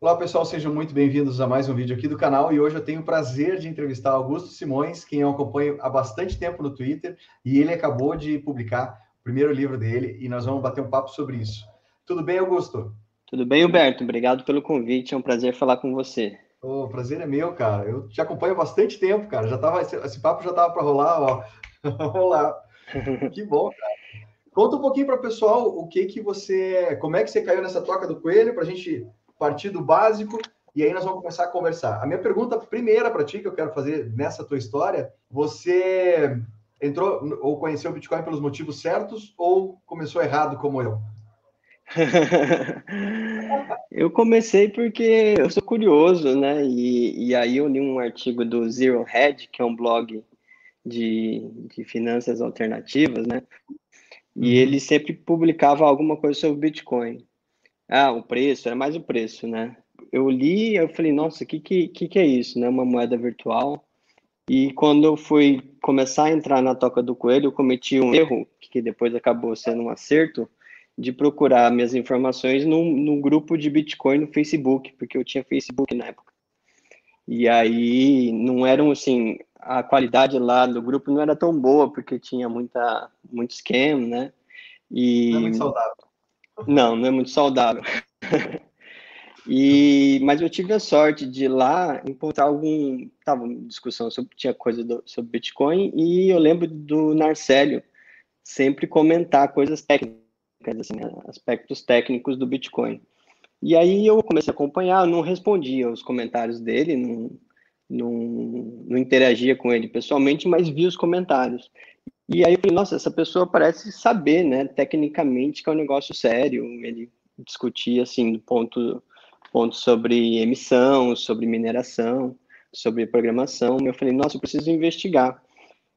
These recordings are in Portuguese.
Olá pessoal, sejam muito bem-vindos a mais um vídeo aqui do canal e hoje eu tenho o prazer de entrevistar Augusto Simões, quem eu acompanho há bastante tempo no Twitter e ele acabou de publicar o primeiro livro dele e nós vamos bater um papo sobre isso. Tudo bem, Augusto? Tudo bem, Humberto? Obrigado pelo convite, é um prazer falar com você. O prazer é meu, cara. Eu te acompanho há bastante tempo, cara. Já tava, esse, esse papo já tava para rolar, ó. Olá. que bom, cara. Conta um pouquinho para o pessoal o que que você, como é que você caiu nessa toca do coelho para a gente partir do básico e aí nós vamos começar a conversar. A minha pergunta primeira para ti, que eu quero fazer nessa tua história, você entrou ou conheceu o Bitcoin pelos motivos certos ou começou errado como eu? eu comecei porque eu sou curioso, né? E, e aí eu li um artigo do Zero Hedge, que é um blog de, de finanças alternativas, né? E uhum. ele sempre publicava alguma coisa sobre Bitcoin. Ah, o preço, era mais o preço, né? Eu li, eu falei, nossa, o que, que, que é isso, né? Uma moeda virtual. E quando eu fui começar a entrar na toca do coelho, eu cometi um erro, que depois acabou sendo um acerto, de procurar minhas informações no, no grupo de Bitcoin no Facebook, porque eu tinha Facebook na época. E aí não eram assim, a qualidade lá do grupo não era tão boa, porque tinha muita, muito scam, né? E... Não é muito saudável. Não, não é muito saudável. e, mas eu tive a sorte de lá encontrar algum. Tava uma discussão sobre. Tinha coisa do, sobre Bitcoin, e eu lembro do Narcélio sempre comentar coisas técnicas, assim, né, aspectos técnicos do Bitcoin. E aí eu comecei a acompanhar, não respondia os comentários dele, não, não, não interagia com ele pessoalmente, mas via os comentários. E aí eu falei, nossa, essa pessoa parece saber, né, tecnicamente que é um negócio sério. Ele discutia, assim, do ponto, ponto sobre emissão, sobre mineração, sobre programação. Eu falei, nossa, eu preciso investigar.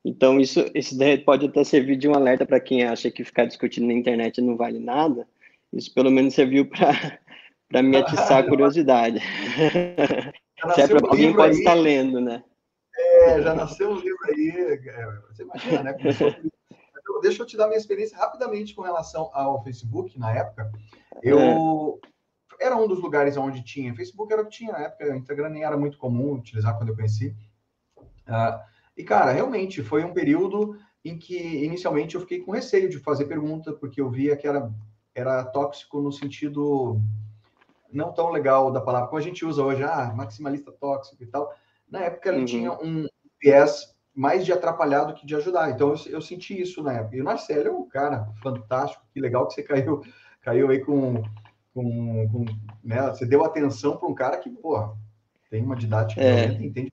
Então, isso, isso pode até servir de um alerta para quem acha que ficar discutindo na internet não vale nada. Isso pelo menos serviu para me atiçar a curiosidade. Se é para alguém pode aí. estar lendo, né? É, já nasceu um livro aí. É, você imagina, né? Deixa eu te dar minha experiência rapidamente com relação ao Facebook na época. Eu é. era um dos lugares onde tinha. Facebook era o que tinha na época, o Instagram nem era muito comum utilizar quando eu conheci. Uh, e, cara, realmente foi um período em que inicialmente eu fiquei com receio de fazer pergunta, porque eu via que era, era tóxico no sentido não tão legal da palavra, como a gente usa hoje, ah, maximalista tóxico e tal. Na época ele uhum. tinha um viés mais de atrapalhar do que de ajudar. Então eu, eu senti isso na época. E o Marcelo é um cara fantástico, que legal que você caiu, caiu aí com, com, com né? Você deu atenção para um cara que, porra, tem uma didática é. entende.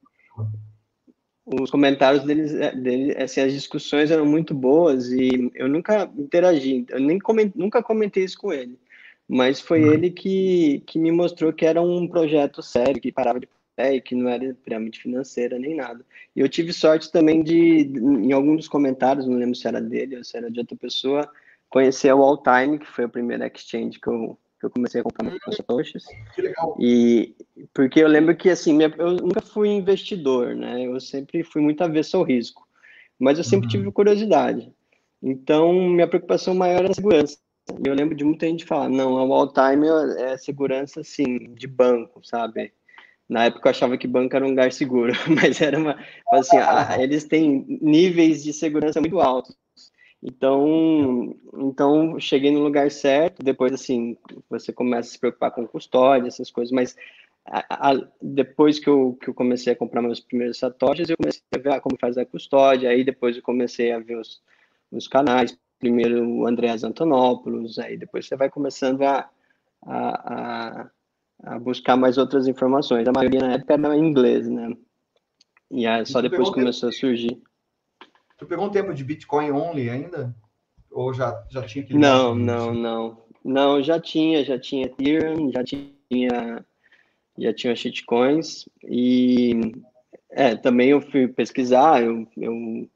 Os comentários deles, é, dele, assim, as discussões eram muito boas e eu nunca interagi, eu nem coment, nunca comentei isso com ele, mas foi uhum. ele que, que me mostrou que era um projeto sério, que parava de é, e que não era pirâmide financeira nem nada. E eu tive sorte também de, em algum dos comentários, não lembro se era dele ou se era de outra pessoa, conhecer o All Time, que foi o primeiro exchange que eu, que eu comecei a comprar meus satoshis. Que legal. E porque eu lembro que assim, minha, eu nunca fui investidor, né? Eu sempre fui muito avesso ao risco, mas eu sempre uhum. tive curiosidade. Então, minha preocupação maior era a segurança. E eu lembro de muita gente falar, não, o all time é segurança, assim, de banco, sabe? Na época eu achava que banco era um lugar seguro, mas era uma. Assim, eles têm níveis de segurança muito altos. Então, então cheguei no lugar certo. Depois, assim, você começa a se preocupar com custódia, essas coisas, mas a, a, depois que eu, que eu comecei a comprar meus primeiros satoshis, eu comecei a ver como faz a custódia. Aí depois eu comecei a ver os, os canais. Primeiro o Andreas Antonopoulos, aí depois você vai começando a a buscar mais outras informações. A maioria na época era em inglês, né? E aí, só depois começou tempo... a surgir. Tu pegou um tempo de Bitcoin only ainda? Ou já, já tinha que Não, não, não. Não, já tinha, já tinha Ethereum, já tinha já tinha shitcoins e é, também eu fui pesquisar, eu, eu,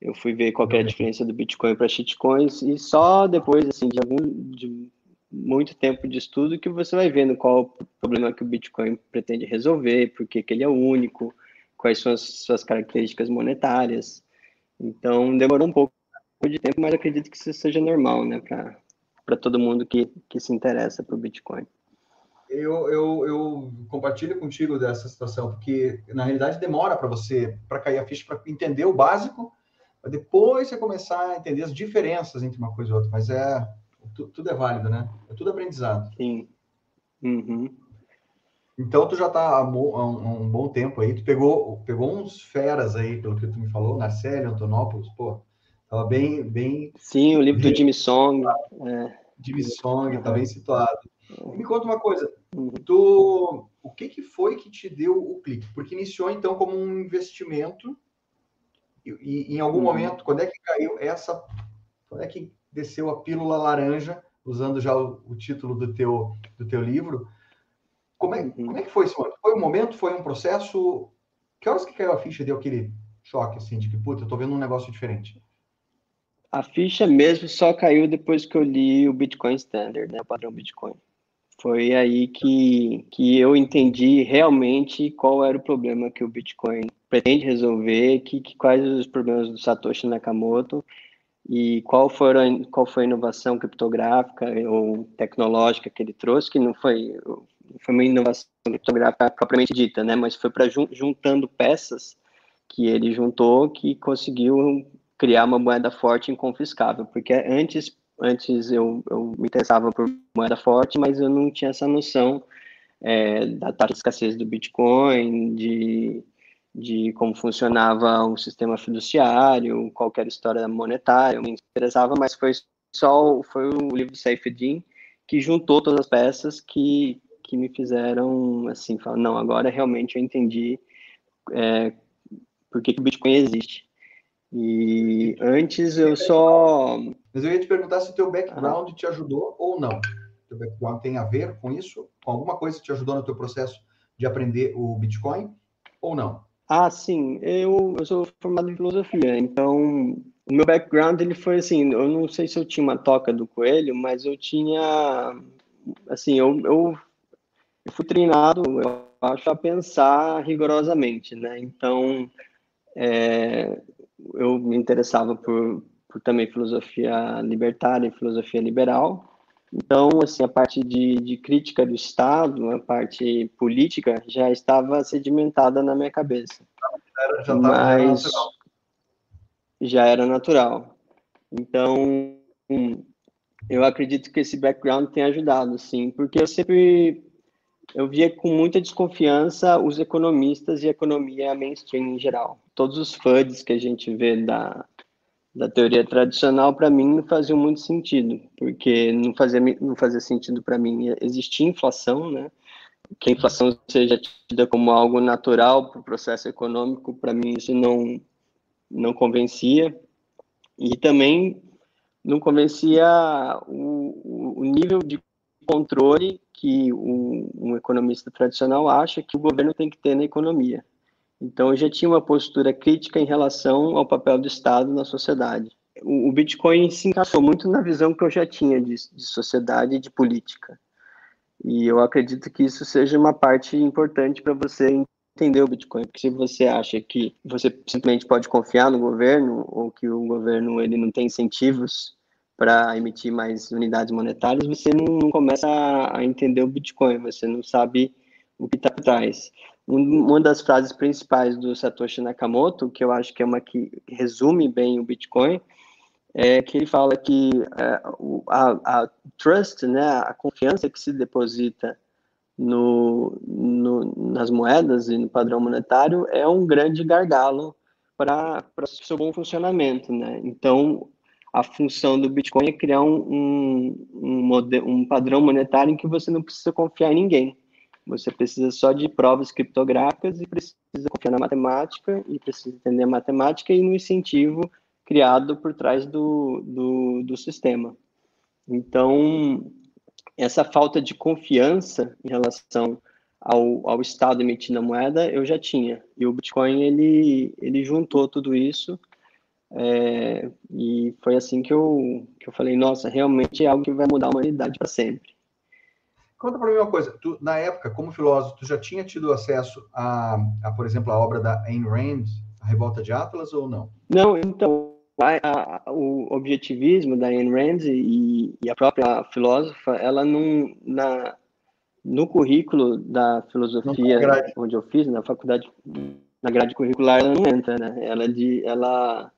eu fui ver qual é a diferença do Bitcoin para shitcoins e só depois assim de algum de muito tempo de estudo que você vai vendo qual o problema que o Bitcoin pretende resolver, por que ele é único, quais são as suas características monetárias. Então, demorou um pouco de tempo, mas acredito que isso seja normal, né, para todo mundo que, que se interessa por Bitcoin. eu, eu, eu compartilho contigo dessa situação, porque na realidade demora para você, para cair a ficha, para entender o básico, para depois você começar a entender as diferenças entre uma coisa e outra. Mas é, tudo é válido, né? É tudo aprendizado. Sim. Uhum. Então, tu já está há, um, um, bom tempo aí, tu pegou, pegou uns feras aí, pelo que tu me falou, Narcélio, Antonopoulos, pô, tava bem, bem... Sim, o livro do Jimmy Song. É. Jimmy Song, tá bem situado. Me conta uma coisa, uhum. tu, o que, que foi que te deu o clique? Porque iniciou, então, como um investimento e, e em algum uhum. momento, quando é que caiu essa... Quando é que desceu a pílula laranja, usando já o, o título do teu, do teu livro, como é, uhum. como é que foi esse momento? Foi um momento? Foi um processo? Que horas que caiu a ficha deu aquele choque, assim, de que, puta, eu tô vendo um negócio diferente? A ficha mesmo só caiu depois que eu li o Bitcoin Standard, né, o padrão Bitcoin. Foi aí que, que eu entendi realmente qual era o problema que o Bitcoin pretende resolver, que, que quais os problemas do Satoshi Nakamoto e qual, foram, qual foi a inovação criptográfica ou tecnológica que ele trouxe, que não foi foi uma inovação criptográfica propriamente dita, né? Mas foi para juntando peças que ele juntou que conseguiu criar uma moeda forte e inconfiscável, porque antes antes eu, eu me interessava por moeda forte, mas eu não tinha essa noção é, da taxa de escassez do Bitcoin, de, de como funcionava o sistema fiduciário, qualquer história monetária, me interessava, mas foi só foi o livro Safedin que juntou todas as peças que, que me fizeram, assim, falar, não, agora realmente eu entendi é, por que, que o Bitcoin existe. E antes eu só... Mas eu ia te perguntar se o teu background ah. te ajudou ou não. O teu background tem a ver com isso? Com alguma coisa que te ajudou no teu processo de aprender o Bitcoin ou não? Ah, sim. Eu, eu sou formado em filosofia, então o meu background ele foi assim, eu não sei se eu tinha uma toca do coelho, mas eu tinha assim, eu, eu eu fui treinado, eu acho, a pensar rigorosamente, né? Então, é, eu me interessava por, por também filosofia libertária e filosofia liberal. Então, assim, a parte de, de crítica do Estado, a parte política, já estava sedimentada na minha cabeça. Era, já Mas natural. já era natural. Então, eu acredito que esse background tem ajudado, sim, porque eu sempre eu via com muita desconfiança os economistas e a economia mainstream em geral. Todos os FUDs que a gente vê da, da teoria tradicional, para mim, não faziam muito sentido, porque não fazia, não fazia sentido para mim existir inflação, né? Que a inflação seja tida como algo natural para o processo econômico, para mim isso não, não convencia. E também não convencia o, o nível de controle que um, economista tradicional acha que o governo tem que ter na economia. Então, eu já tinha uma postura crítica em relação ao papel do Estado na sociedade. O, Bitcoin se encaixou muito na visão que eu já tinha de, de sociedade e de política. E eu acredito que isso seja uma parte importante para você entender o Bitcoin, porque se você acha que você simplesmente pode confiar no governo ou que o governo ele não tem incentivos para emitir mais unidades monetárias, você não, começa a, entender o Bitcoin, você não sabe o que está por trás. Um, uma das frases principais do Satoshi Nakamoto, que eu acho que é uma que resume bem o Bitcoin, é que ele fala que é, a, a, trust, né, a confiança que se deposita no, no, nas moedas e no padrão monetário é um grande gargalo para o seu bom funcionamento, né? Então, a função do Bitcoin é criar um, um, um, um padrão monetário em que você não precisa confiar em ninguém. Você precisa só de provas criptográficas e precisa confiar na matemática e precisa entender a matemática e no incentivo criado por trás do, do, do sistema. Então, essa falta de confiança em relação ao, ao Estado emitindo a moeda, eu já tinha. E o Bitcoin, ele, ele juntou tudo isso é, e foi assim que eu, que eu falei, nossa, realmente é algo que vai mudar a humanidade para sempre. Conta para mim uma coisa, tu, na época, como filósofo, tu já tinha tido acesso a, a, por exemplo, a obra da Ayn Rand, A Revolta de Atlas, ou não? Não, então, a, a, o objetivismo da Ayn Rand e, e, a própria filósofa, ela não, na, no currículo da filosofia onde eu fiz, na faculdade, na grade curricular, ela não entra, né? Ela, é de, ela,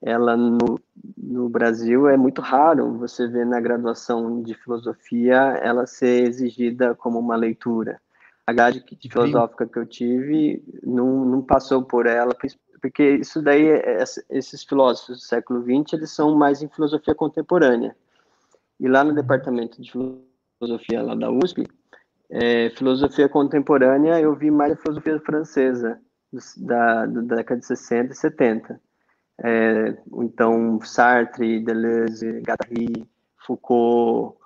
ela no, no Brasil é muito raro você ver na graduação de filosofia ela ser exigida como uma leitura. A grade filosófica que eu tive não, não passou por ela, porque isso daí, esses filósofos do século XX, eles são mais em filosofia contemporânea. E lá no uhum. departamento de filosofia lá da USP, é, filosofia contemporânea, eu vi mais a filosofia francesa, da, da década de 60 e 70. É, então, Sartre, Deleuze, Guattari, Foucault,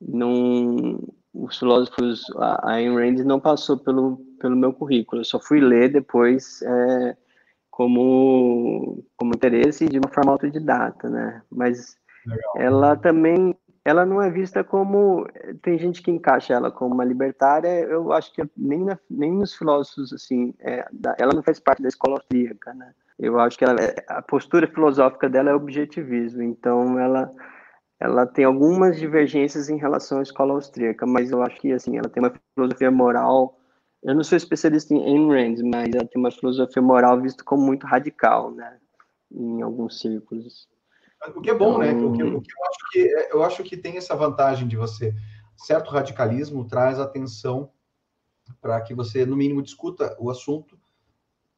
não, os filósofos, a Ayn Rand não passou pelo, pelo meu currículo, eu só fui ler depois é, como, como interesse de uma forma autodidata, né? Mas Legal. ela também ela não é vista como tem gente que encaixa ela como uma libertária eu acho que nem na, nem nos filósofos assim é, ela não faz parte da escola austríaca né eu acho que ela, a postura filosófica dela é objetivismo então ela ela tem algumas divergências em relação à escola austríaca mas eu acho que assim ela tem uma filosofia moral eu não sou especialista em Ayn Rand mas ela tem uma filosofia moral vista como muito radical né em alguns círculos o que é bom, né? O que, o que eu, acho que, é, eu acho que tem essa vantagem de você. Certo radicalismo traz atenção para que você, no mínimo, discuta o assunto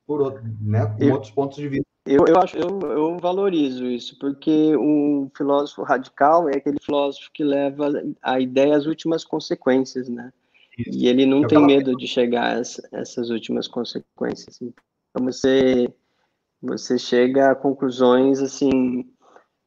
por né, com eu, outros pontos de vista. Eu, eu, acho, eu, eu valorizo isso, porque o filósofo radical é aquele filósofo que leva a ideia às últimas consequências, né? Isso. E ele não eu tem medo de chegar a essas últimas consequências. Então você, você chega a conclusões assim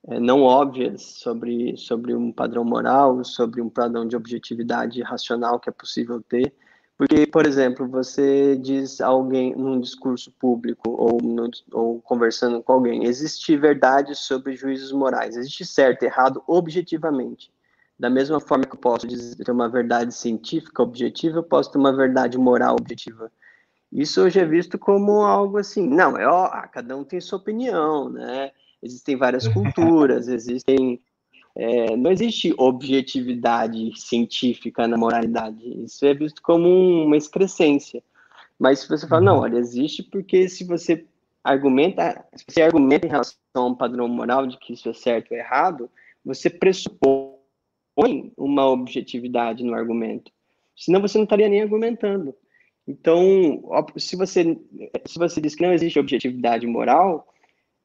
é, não óbvias sobre, sobre um padrão moral, sobre um padrão de objetividade racional que é possível ter. Porque, por exemplo, você diz a alguém num discurso público ou, no, ou conversando com alguém, existe verdade sobre juízos morais, existe certo e errado objetivamente. Da mesma forma que eu posso dizer ter uma verdade científica objetiva, eu posso ter uma verdade moral objetiva. Isso hoje é visto como algo assim, não, é ó, cada um tem sua opinião, né? existem várias culturas, existem. É, não existe objetividade científica na moralidade. Isso é visto como uma excrescência. Mas se você fala, não, olha, existe porque se você argumenta, se você argumenta em relação a um padrão moral de que isso é certo ou errado, você pressupõe uma objetividade no argumento. Senão você não estaria nem argumentando. Então, se você, se você diz que não existe objetividade moral,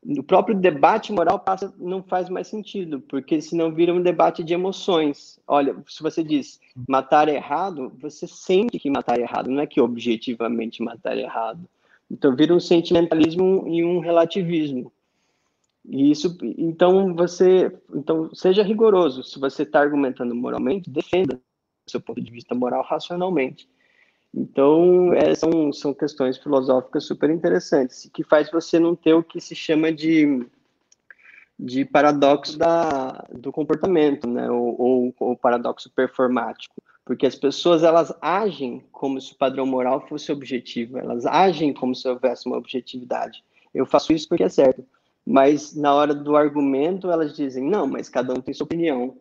o próprio debate moral passa, não faz mais sentido, porque senão vira um debate de emoções. Olha, se você diz matar errado, você sente que matar errado, não é que objetivamente matar errado. Então vira um sentimentalismo e um relativismo. E isso, então você, então seja rigoroso. Se você está argumentando moralmente, defenda seu ponto de vista moral racionalmente. Então, é, são, são questões filosóficas super interessantes, que faz você não ter o que se chama de, de paradoxo da, do comportamento, né? ou, ou o paradoxo performático. Porque as pessoas elas agem como se o padrão moral fosse objetivo, elas agem como se houvesse uma objetividade. Eu faço isso porque é certo. Mas na hora do argumento, elas dizem: não, mas cada um tem sua opinião.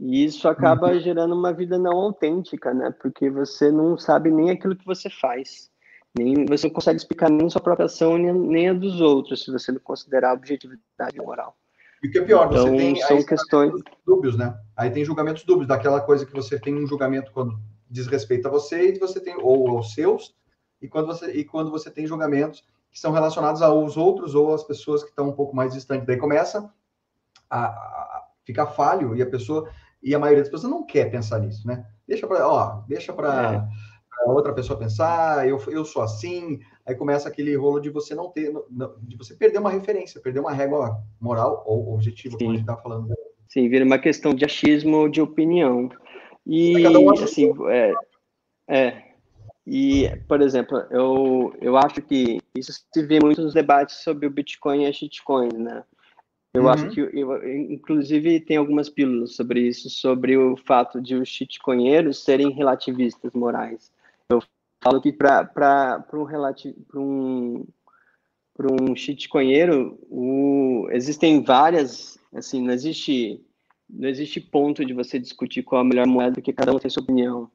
E isso acaba uhum. gerando uma vida não autêntica, né? Porque você não sabe nem aquilo que você faz. Nem, você não consegue explicar nem sua própria ação, nem, nem a dos outros, se você não considerar a objetividade moral. E o que é pior, então, você tem são questões dúbios, né? Aí tem julgamentos dúbios, daquela coisa que você tem um julgamento quando diz respeito a você e você tem ou aos seus, e quando você e quando você tem julgamentos que são relacionados aos outros ou às pessoas que estão um pouco mais distantes. Daí começa a, a ficar falho e a pessoa e a maioria das pessoas não quer pensar nisso, né? Deixa para, ó, deixa para é. outra pessoa pensar, eu, eu sou assim, aí começa aquele rolo de você não ter, de você perder uma referência, perder uma régua moral ou objetiva, Sim. como a gente está falando. Sim, vira uma questão de achismo ou de opinião. E, um assim, é, é, e, por exemplo, eu, eu acho que isso se vê muito nos debates sobre o Bitcoin e a shitcoin, né? Eu uhum. acho que, eu, inclusive, tem algumas pílulas sobre isso, sobre o fato de os shitcoinheiros serem relativistas morais. Eu falo que para um, relati um, um shitcoinheiro, o, existem várias, assim, não existe, não existe ponto de você discutir qual a melhor moeda, porque cada um tem sua opinião.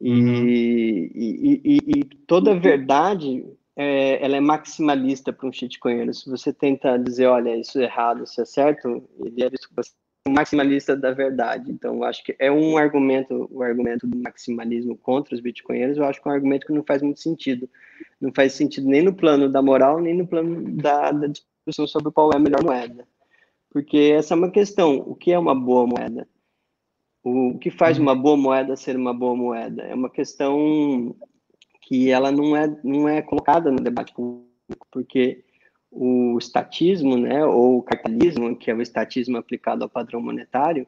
E, uhum. e, e, e, toda verdade é, ela é maximalista para um shitcoinheiro. Se você tenta dizer, olha, isso é errado, isso é certo, ele é um maximalista da verdade. Então, acho que é um argumento, o argumento do maximalismo contra os bitcoinheiros, eu acho que é um argumento que não faz muito sentido. Não faz sentido nem no plano da moral, nem no plano da, da discussão sobre qual é a melhor moeda. Porque essa é uma questão, o que é uma boa moeda? O que faz uma boa moeda ser uma boa moeda? É uma questão que ela não é, não é colocada no debate público, porque o estatismo, né, ou o cartalismo, que é o estatismo aplicado ao padrão monetário,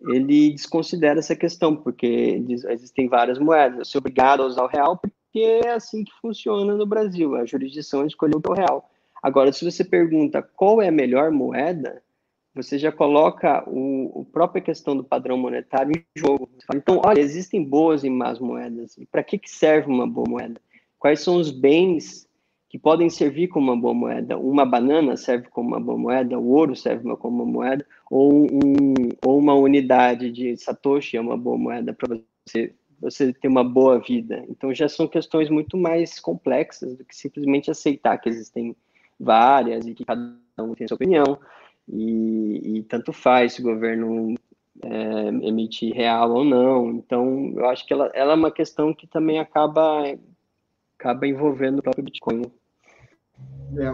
ele desconsidera essa questão, porque existem várias moedas. Eu sou obrigado a usar o real porque é assim que funciona no Brasil. A jurisdição escolheu o real. Agora, se você pergunta qual é a melhor moeda, você já coloca o, a própria questão do padrão monetário em jogo. Então, olha, existem boas e más moedas. E para que, que serve uma boa moeda? Quais são os bens que podem servir como uma boa moeda? Uma banana serve como uma boa moeda, o ouro serve como uma moeda, ou, um, ou uma unidade de Satoshi é uma boa moeda para você, você ter uma boa vida. Então, já são questões muito mais complexas do que simplesmente aceitar que existem várias e que cada um tem a sua opinião e, e tanto faz se o governo é, emitir real ou não. Então, eu acho que ela, ela é uma questão que também acaba, acaba envolvendo o próprio Bitcoin. É.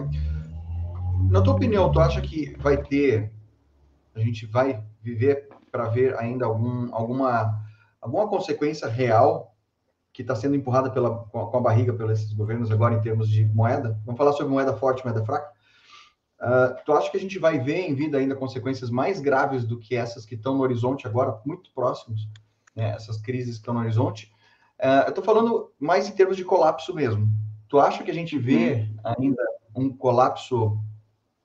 Na tua opinião, tu acha que vai ter, a gente vai viver para ver ainda algum, alguma, alguma consequência real que está sendo empurrada pela, com a barriga pelos governos agora em termos de moeda? Vamos falar sobre moeda forte, moeda fraca? Uh, tu acha que a gente vai ver em vida ainda consequências mais graves do que essas que estão no horizonte agora, muito próximos, né, essas crises que estão no horizonte? Uh, eu estou falando mais em termos de colapso mesmo. Tu acha que a gente vê ainda um colapso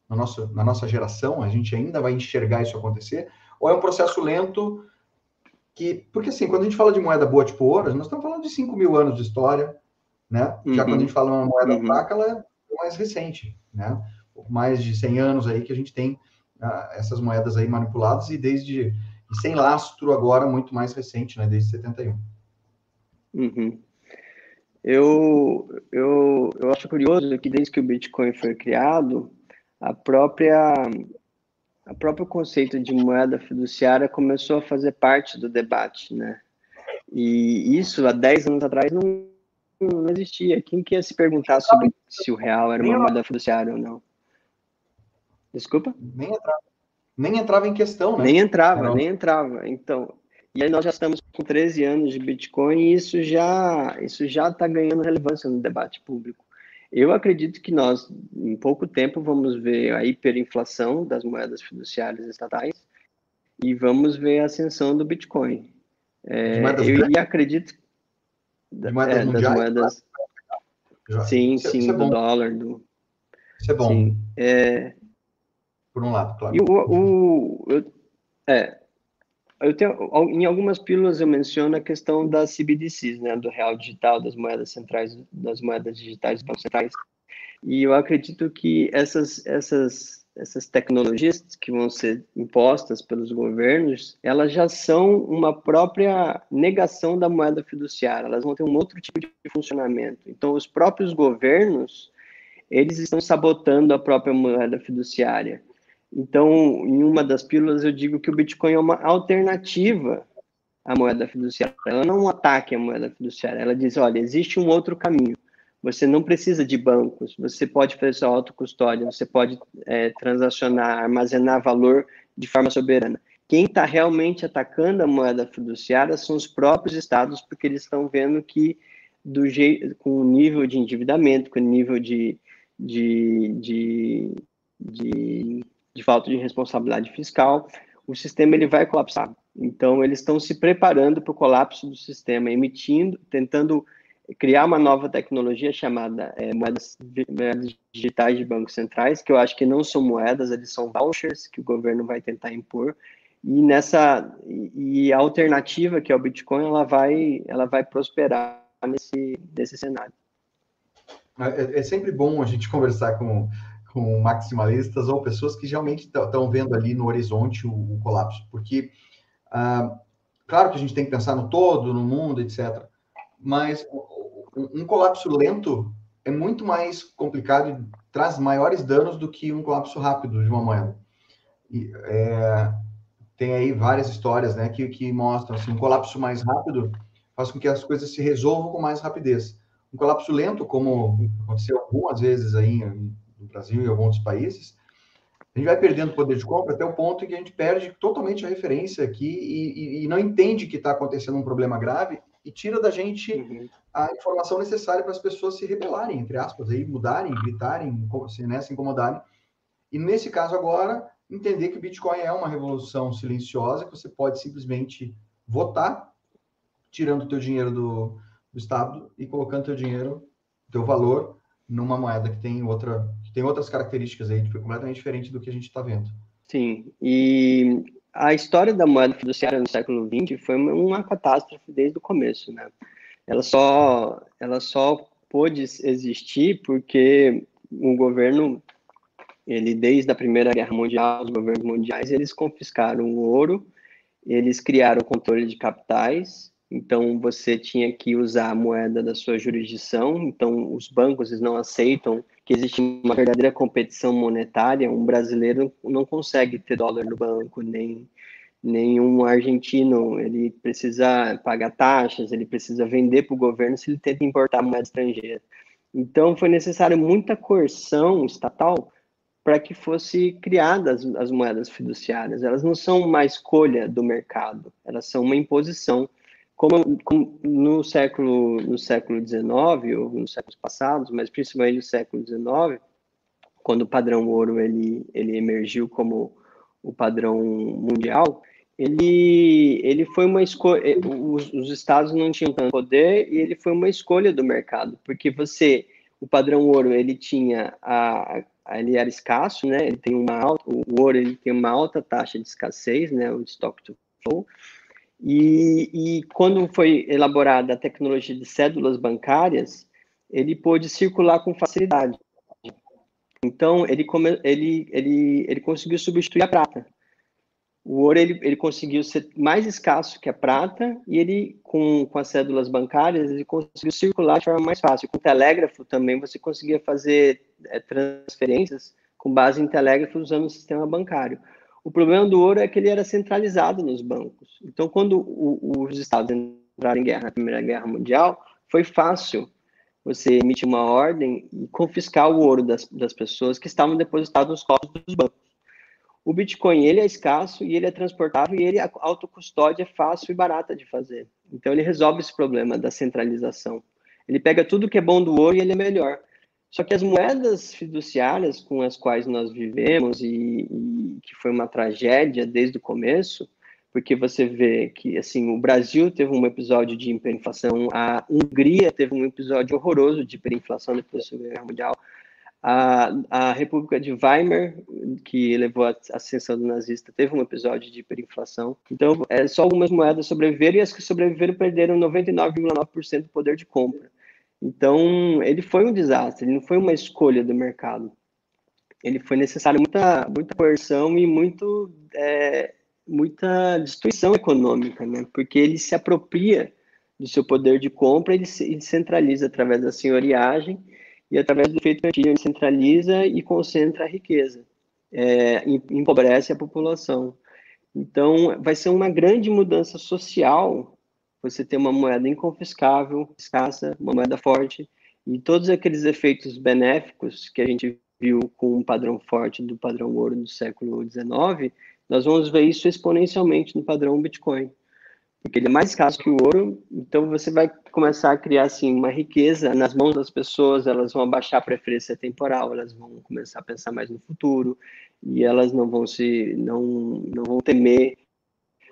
na nossa, na nossa geração? A gente ainda vai enxergar isso acontecer? Ou é um processo lento que... Porque, assim, quando a gente fala de moeda boa tipo ouro, nós estamos falando de 5 mil anos de história, né? Já uhum. quando a gente fala uma moeda uhum. fraca, ela é mais recente, né? Mais de 100 anos aí que a gente tem uh, essas moedas aí manipuladas e desde e sem lastro agora muito mais recente, né, desde 71. Uhum. Eu, eu, eu acho curioso que desde que o Bitcoin foi criado, a própria a próprio conceito de moeda fiduciária começou a fazer parte do debate, né? E isso há 10 anos atrás não, não existia. Quem que ia se perguntar sobre se o real era uma moeda fiduciária ou não? Desculpa? Nem entrava, nem entrava em questão, né? Nem entrava, Era... nem entrava. Então, e aí nós já estamos com 13 anos de Bitcoin e isso já isso já está ganhando relevância no debate público. Eu acredito que nós, em pouco tempo, vamos ver a hiperinflação das moedas fiduciárias estatais e vamos ver a ascensão do Bitcoin. É, eu e acredito de moedas é, mundiais, das moedas. Sim, isso, é- sim, isso é do dólar, do. Isso é bom. Sim, é, por um lado, claro. E o, o eu, é, eu tenho, em algumas pílulas eu menciono a questão das CBDCs, né, do real digital, das moedas centrais, das moedas digitais bancos centrais. E eu acredito que essas, essas, essas tecnologias que vão ser impostas pelos governos, elas já são uma própria negação da moeda fiduciária, elas vão ter um outro tipo de funcionamento. Então, os próprios governos, eles estão sabotando a própria moeda fiduciária. Então, em uma das pílulas, eu digo que o Bitcoin é uma alternativa à moeda fiduciária. Ela não é ataque à moeda fiduciária. Ela diz: olha, existe um outro caminho. Você não precisa de bancos, você pode fazer sua autocustódia, você pode é, transacionar, armazenar valor de forma soberana. Quem está realmente atacando a moeda fiduciária são os próprios estados, porque eles estão vendo que, do jeito, com o nível de endividamento, com o nível de, de, de, de de falta de responsabilidade fiscal, o sistema ele vai colapsar. Então, eles estão se preparando para o colapso do sistema, emitindo, tentando criar uma nova tecnologia chamada é, moedas, moedas, digitais de bancos centrais, que eu acho que não são moedas, eles são vouchers que o governo vai tentar impor. E nessa e a alternativa que é o Bitcoin, ela vai ela vai prosperar nesse nesse cenário. É, é sempre bom a gente conversar com com maximalistas ou pessoas que realmente estão vendo ali no horizonte o, o colapso, porque ah, claro que a gente tem que pensar no todo, no mundo, etc. mas um colapso lento é muito mais complicado e traz maiores danos do que um colapso rápido de uma moeda. E, é, tem aí várias histórias né, que, que mostram assim, um colapso mais rápido faz com que as coisas se resolvam com mais rapidez. Um colapso lento, como aconteceu algumas vezes aí no Brasil e em alguns países, a gente vai perdendo poder de compra até o ponto em que a gente perde totalmente a referência aqui e, e, e não entende que está acontecendo um problema grave e tira da gente uhum. a informação necessária para as pessoas se rebelarem, entre aspas, aí, mudarem, gritarem, se, né, se incomodarem. E nesse caso agora, entender que o Bitcoin é uma revolução silenciosa, que você pode simplesmente votar, tirando o teu dinheiro do, do Estado e colocando teu dinheiro, teu valor, numa moeda que tem outra que tem outras características aí, completamente diferente do que a gente está vendo. Sim, e a história da moeda fiduciária no século XX foi uma catástrofe desde o começo, né? Ela só, ela só pôde existir porque o governo, ele desde a Primeira Guerra Mundial, os governos mundiais, eles confiscaram o ouro, eles criaram o controle de capitais, então você tinha que usar a moeda da sua jurisdição, então os bancos não aceitam que existe uma verdadeira competição monetária, um brasileiro não consegue ter dólar no banco, nem nenhum argentino, ele precisa pagar taxas, ele precisa vender para o governo se ele tenta importar moeda estrangeira. Então, foi necessário muita coerção estatal para que fosse criadas as moedas fiduciárias. Elas não são uma escolha do mercado, elas são uma imposição como, como, no século no século XIX ou nos séculos passados, mas principalmente no século XIX, quando o padrão ouro ele ele emergiu como o padrão mundial, ele ele foi uma escolha, eh, os, os estados não tinham tanto poder e ele foi uma escolha do mercado, porque você o padrão ouro ele tinha a, ele era escasso, né? Ele tem uma alta, o ouro ele tem uma alta taxa de escassez, né? O stock to flow. E, e quando foi elaborada a tecnologia de cédulas bancárias, ele pôde circular com facilidade. Então, ele, ele, ele, ele conseguiu substituir a prata. O ouro ele, ele conseguiu ser mais escasso que a prata e ele, com, com as cédulas bancárias, ele conseguiu circular de forma mais fácil. Com o telégrafo também você conseguia fazer é, transferências com base em telégrafo usando o sistema bancário. O problema do ouro é que ele era centralizado nos bancos. Então, quando o, os Estados entraram em guerra, na Primeira Guerra Mundial, foi fácil você emitir uma ordem e confiscar o ouro das, das pessoas que estavam depositados nos cofres dos bancos. O Bitcoin ele é escasso e ele é transportável e ele a autocustódia é fácil e barata de fazer. Então ele resolve esse problema da centralização. Ele pega tudo que é bom do ouro e ele é melhor. Só que as moedas fiduciárias com as quais nós vivemos e, e, que foi uma tragédia desde o começo, porque você vê que assim o Brasil teve um episódio de hiperinflação, a Hungria teve um episódio horroroso de hiperinflação depois da Segunda Guerra Mundial, a, a República de Weimar, que levou à ascensão do nazista, teve um episódio de hiperinflação. Então, é, só algumas moedas sobreviveram e as que sobreviveram perderam 99,9% do poder de compra. Então, ele foi um desastre, ele não foi uma escolha do mercado. Ele foi necessário muita, muita coerção e muito, é, muita destruição econômica, né? porque ele se apropria do seu poder de compra, ele, centraliza através da senhoriagem e através do efeito cantilho ele centraliza e concentra a riqueza, é, empobrece a população. Então, vai ser uma grande mudança social você ter uma moeda inconfiscável, escassa, uma moeda forte, e todos aqueles efeitos benéficos que a gente viu com um padrão forte do padrão ouro do século XIX, nós vamos ver isso exponencialmente no padrão Bitcoin porque ele é mais escasso que o ouro, então você vai começar a criar assim uma riqueza nas mãos das pessoas, elas vão abaixar a preferência temporal, elas vão começar a pensar mais no futuro e elas não vão se não não vão temer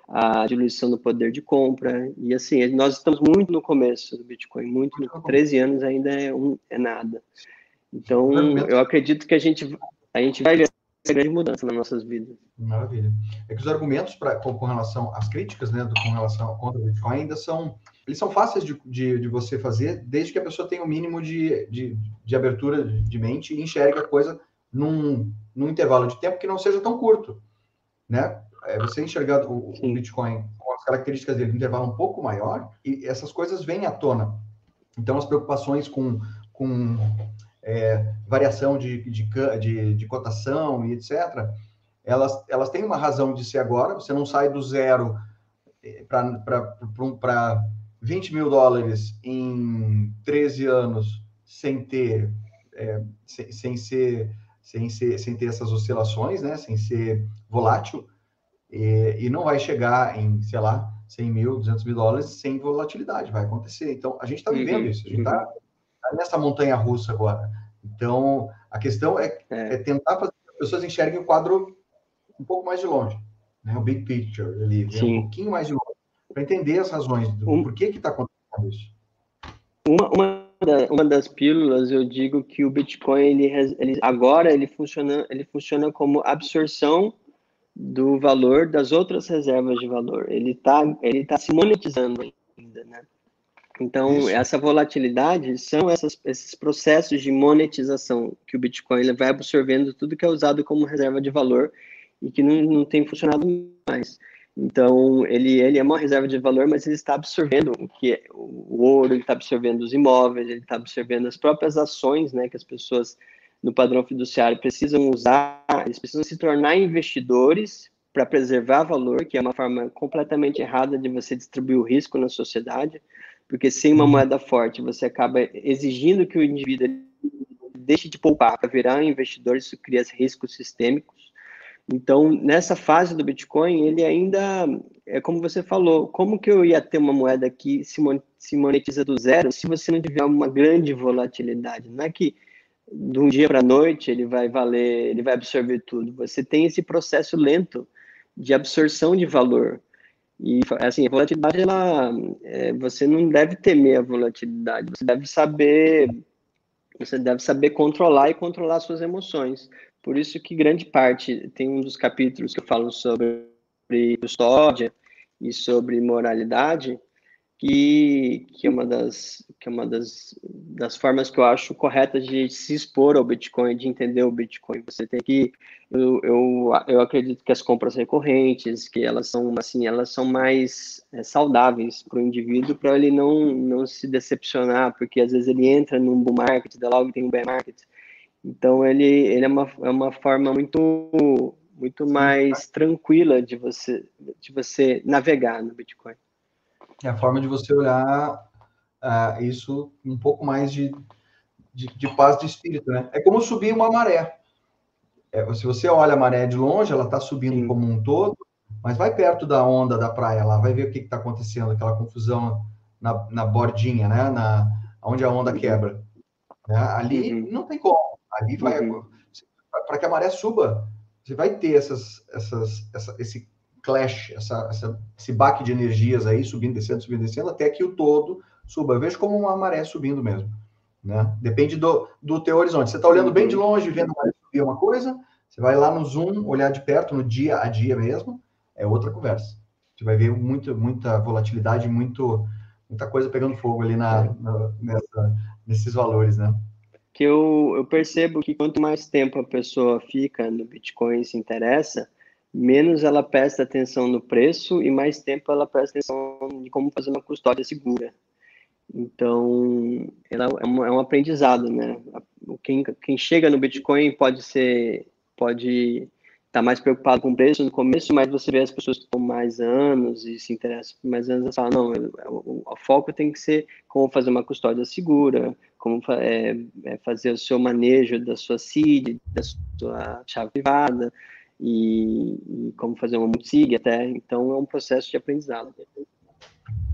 a diluição do poder de compra e assim nós estamos muito no começo do Bitcoin, muito no 13 anos ainda é um é nada. Então eu acredito que a gente a gente vai ver grande mudança nas nossas vidas. Maravilha. É que os argumentos pra, com, com relação às críticas, né, do, com relação contra o Bitcoin ainda são, eles são fáceis de, de, de, você fazer, desde que a pessoa tenha o um mínimo de, de, de abertura de mente e enxergue a coisa num, num intervalo de tempo que não seja tão curto, né? É você enxergar o, o Bitcoin com as características dele, um intervalo um pouco maior, e essas coisas vêm à tona. Então, as preocupações com, com é, variação de, de, de, de, cotação e etc., elas, elas têm uma razão de ser agora, você não sai do zero é, para 20 mil dólares em 13 anos sem ter, é, sem, sem, ser, sem, ser, sem ter essas oscilações, né? sem ser volátil, e, e não vai chegar em, sei lá, 100 mil, 200 mil dólares sem volatilidade, vai acontecer. Então, a gente está vivendo uhum, isso, a gente está uhum. tá nessa montanha russa agora. Então, a questão é, é. é tentar fazer que as pessoas enxerguem o quadro um pouco mais de longe, né? o big picture ali, um pouquinho mais de longe, para entender as razões do um, por que está acontecendo isso. Uma, uma, uma, das pílulas, eu digo que o Bitcoin, ele, ele, agora, ele funciona, ele funciona como absorção do valor das outras reservas de valor. Ele está ele tá se monetizando ainda, né? Então, Isso. essa volatilidade são essas, esses processos de monetização que o Bitcoin ele vai absorvendo tudo que é usado como reserva de valor e que não, não tem funcionado mais. Então, ele, ele é uma reserva de valor, mas ele está absorvendo o que é, o ouro, ele está absorvendo os imóveis, ele está absorvendo as próprias ações né, que as pessoas no padrão fiduciário precisam usar, eles precisam se tornar investidores para preservar valor, que é uma forma completamente errada de você distribuir o risco na sociedade, porque sem uma uhum. moeda forte você acaba exigindo que o indivíduo deixe de poupar para virar um investidor, isso cria riscos sistêmicos. Então, nessa fase do Bitcoin, ele ainda, é como você falou, como que eu ia ter uma moeda que se monetiza do zero se você não tiver uma grande volatilidade? Não é que de um dia para a noite ele vai valer, ele vai absorver tudo. Você tem esse processo lento de absorção de valor. E assim, a volatilidade, ela, é, você não deve temer a volatilidade, você deve saber, você deve saber controlar e controlar suas emoções. Por isso que grande parte, tem um dos capítulos que eu falo sobre custódia e sobre moralidade, que, que é uma, das, que é uma das, das formas que eu acho corretas de se expor ao Bitcoin, de entender o Bitcoin. Você tem que, eu, eu, eu acredito que as compras recorrentes, que elas são assim, elas são mais é, saudáveis para o indivíduo, para ele não, não se decepcionar, porque às vezes ele entra num bull market, da logo tem um bear market. Então ele, ele é, uma, é uma forma muito muito mais tranquila de você de você navegar no Bitcoin. É a forma de você olhar uh, isso um pouco mais de, de, de, paz de espírito, né? É como subir uma maré. É, se você olha a maré de longe, ela está subindo Sim. como um todo, mas vai perto da onda da praia lá, vai ver o que está acontecendo, aquela confusão na, na bordinha, né? Na, onde a onda quebra. Né? Ali uhum. não tem como. Ali vai. Uhum. Para que a maré suba, você vai ter essas, essas, essa, esse clash, essa, essa, esse baque de energias aí, subindo, descendo, subindo, descendo, até que o todo suba. Eu vejo como uma maré subindo mesmo. Né? Depende do, do teu horizonte. Você está olhando bem de longe, vendo a maré subir uma coisa, você vai lá no zoom, olhar de perto, no dia a dia mesmo, é outra conversa. Você vai ver muito, muita volatilidade, muito, muita coisa pegando fogo ali na, na nessa, nesses valores, né? Que eu, eu percebo que quanto mais tempo a pessoa fica no Bitcoin e se interessa, menos ela presta atenção no preço e mais tempo ela presta atenção de como fazer uma custódia segura. Então, é, um, é um aprendizado, né? Quem, quem chega no Bitcoin pode ser, pode estar tá mais preocupado com o preço no começo, mas você vê as pessoas que estão mais anos e se interessam por mais anos, falam, não, o, foco tem que ser como fazer uma custódia segura, como é, é fazer o seu manejo da sua seed, da sua chave privada, e, e como fazer uma multisig até. Então, é um processo de aprendizado.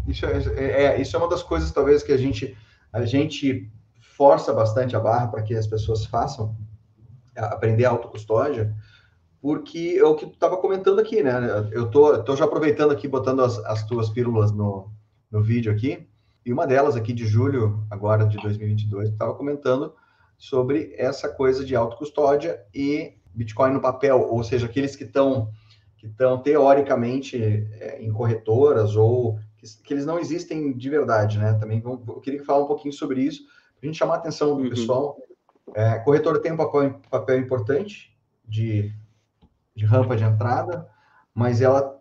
Isso é, é, é, isso é uma das coisas, talvez, que a gente, a gente força bastante a barra para que as pessoas façam, aprender autocustódia, porque é o que tu estava comentando aqui, né? Eu tô, tô já aproveitando aqui, botando as, as tuas pílulas no, no vídeo aqui, e uma delas aqui de julho, agora de 2022, estava comentando sobre essa coisa de autocustódia e Bitcoin no papel, ou seja, aqueles que estão que estão teoricamente é, em corretoras ou que, que, eles não existem de verdade, né? Também eu queria falar um pouquinho sobre isso, para a gente chamar a atenção do uhum. pessoal. É, corretora tem um papel, papel importante de, de rampa de entrada, mas ela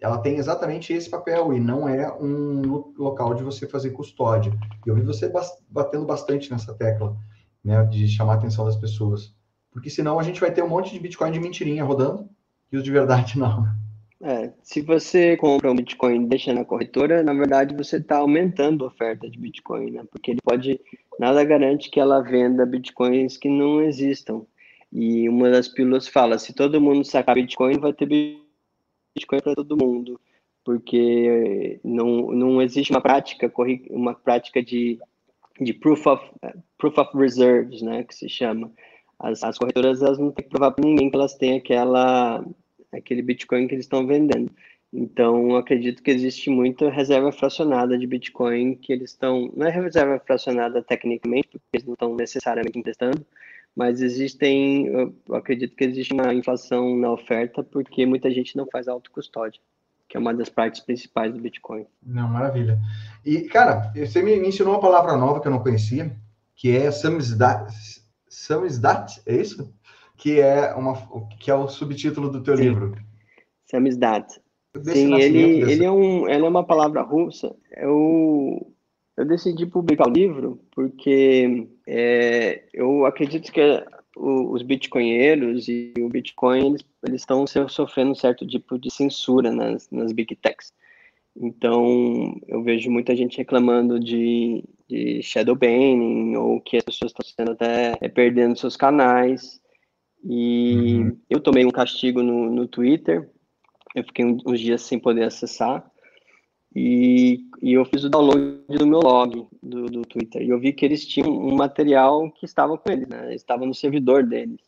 ela tem exatamente esse papel e não é um local de você fazer custódia. Eu vi você batendo bastante nessa tecla, né, de chamar a atenção das pessoas. Porque senão a gente vai ter um monte de Bitcoin de mentirinha rodando e os de verdade não. É, se você compra um Bitcoin e deixa na corretora, na verdade você está aumentando a oferta de Bitcoin, né? Porque ele pode, nada garante que ela venda Bitcoins que não existam. E uma das pílulas fala, se todo mundo sacar Bitcoin, vai ter Bitcoin para todo mundo, porque não, não existe uma prática, uma prática de, de proof, of, proof of reserves, né, que se chama. As, as corretoras elas não têm que provar para ninguém que elas têm aquela aquele Bitcoin que eles estão vendendo. Então, acredito que existe muita reserva fracionada de Bitcoin que eles estão. Não é reserva fracionada tecnicamente, porque eles não estão necessariamente emprestando, mas existem. Eu acredito que existe uma inflação na oferta porque muita gente não faz autocustódia, que é uma das partes principais do Bitcoin. Não, maravilha. E, cara, você me ensinou uma palavra nova que eu não conhecia, que é samizdat. Samizdat, é isso? que é uma que é o subtítulo do teu Sim. livro. Samizdat. Sim, ele, ele é um, ela é uma palavra russa. Eu, eu decidi publicar o livro porque é, eu acredito que os bitcoinheiros e o Bitcoin eles, eles estão sofrendo um certo tipo de censura nas, nas big techs. Então, eu vejo muita gente reclamando de, de shadow banning ou que as pessoas estão sendo até é, perdendo seus canais. E uhum. eu tomei um castigo no, no Twitter, eu fiquei uns dias sem poder acessar, e, e eu fiz o download do meu log do, do Twitter, e eu vi que eles tinham um material que estava com eles, né? Estava no servidor deles.